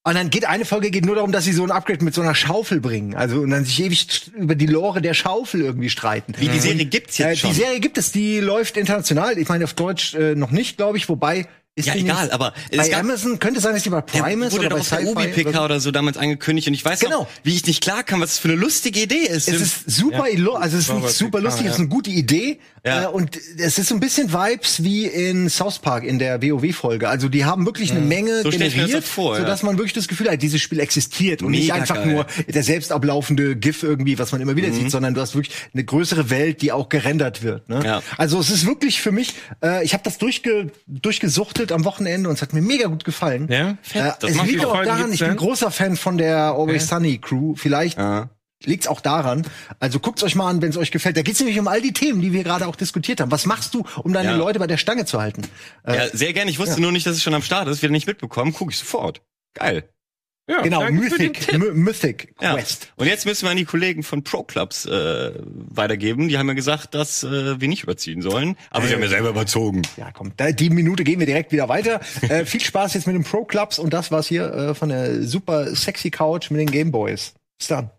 und dann geht eine Folge geht nur darum, dass sie so ein Upgrade mit so einer Schaufel bringen. Also und dann sich ewig über die Lore der Schaufel irgendwie streiten. Wie die Serie gibt's jetzt Äh, schon. Die Serie gibt es, die läuft international. Ich meine auf Deutsch äh, noch nicht, glaube ich. Wobei ist Ja, egal, nicht, aber es bei gab- Amazon könnte sein, dass die bei Prime ist wurde oder doch bei Ubi-PK oder so. damals angekündigt und ich weiß Genau. noch, wie ich nicht klar kam, was das für eine lustige Idee ist. Es ist super, ilo- also es ist nicht super lustig, es ist ja. eine gute Idee. Ja. Äh, und es ist so ein bisschen Vibes wie in South Park in der WoW-Folge. Also die haben wirklich eine Menge So generiert, auch vor, ja. sodass man wirklich das Gefühl hat, dieses Spiel existiert und nicht Mega einfach geil. nur der selbst ablaufende GIF irgendwie, was man immer Mhm. wieder sieht, sondern du hast wirklich eine größere Welt, die auch gerendert wird. Ne? Ja. Also es ist wirklich für mich, äh, ich habe das durchge durchgesuchtet am Wochenende und es hat mir mega gut gefallen. Ja? Äh, Das es macht liegt auch daran, ich bin großer Fan von der Always Sunny Crew. Vielleicht liegt's auch daran. Also guckt's euch mal an, wenn es euch gefällt. Da geht's nämlich um all die Themen, die wir gerade auch diskutiert haben. Was machst du, um deine Ja. Leute bei der Stange zu halten? Äh, ja, sehr gerne. Ich wusste nur nicht, dass es schon am Start ist. Wieder nicht mitbekommen. Gucke ich sofort. Geil. Ja, genau, Mythic, Mythic Ja. Quest. Und jetzt müssen wir an die Kollegen von Pro Clubs äh, weitergeben. Die haben ja gesagt, dass äh, wir nicht überziehen sollen. Aber sie haben ja selber überzogen. Ja, komm, da, die Minute gehen wir direkt wieder weiter. äh, viel Spaß jetzt mit den Pro Clubs und das war's hier äh, von der super sexy Couch mit den Game Boys. Bis dann.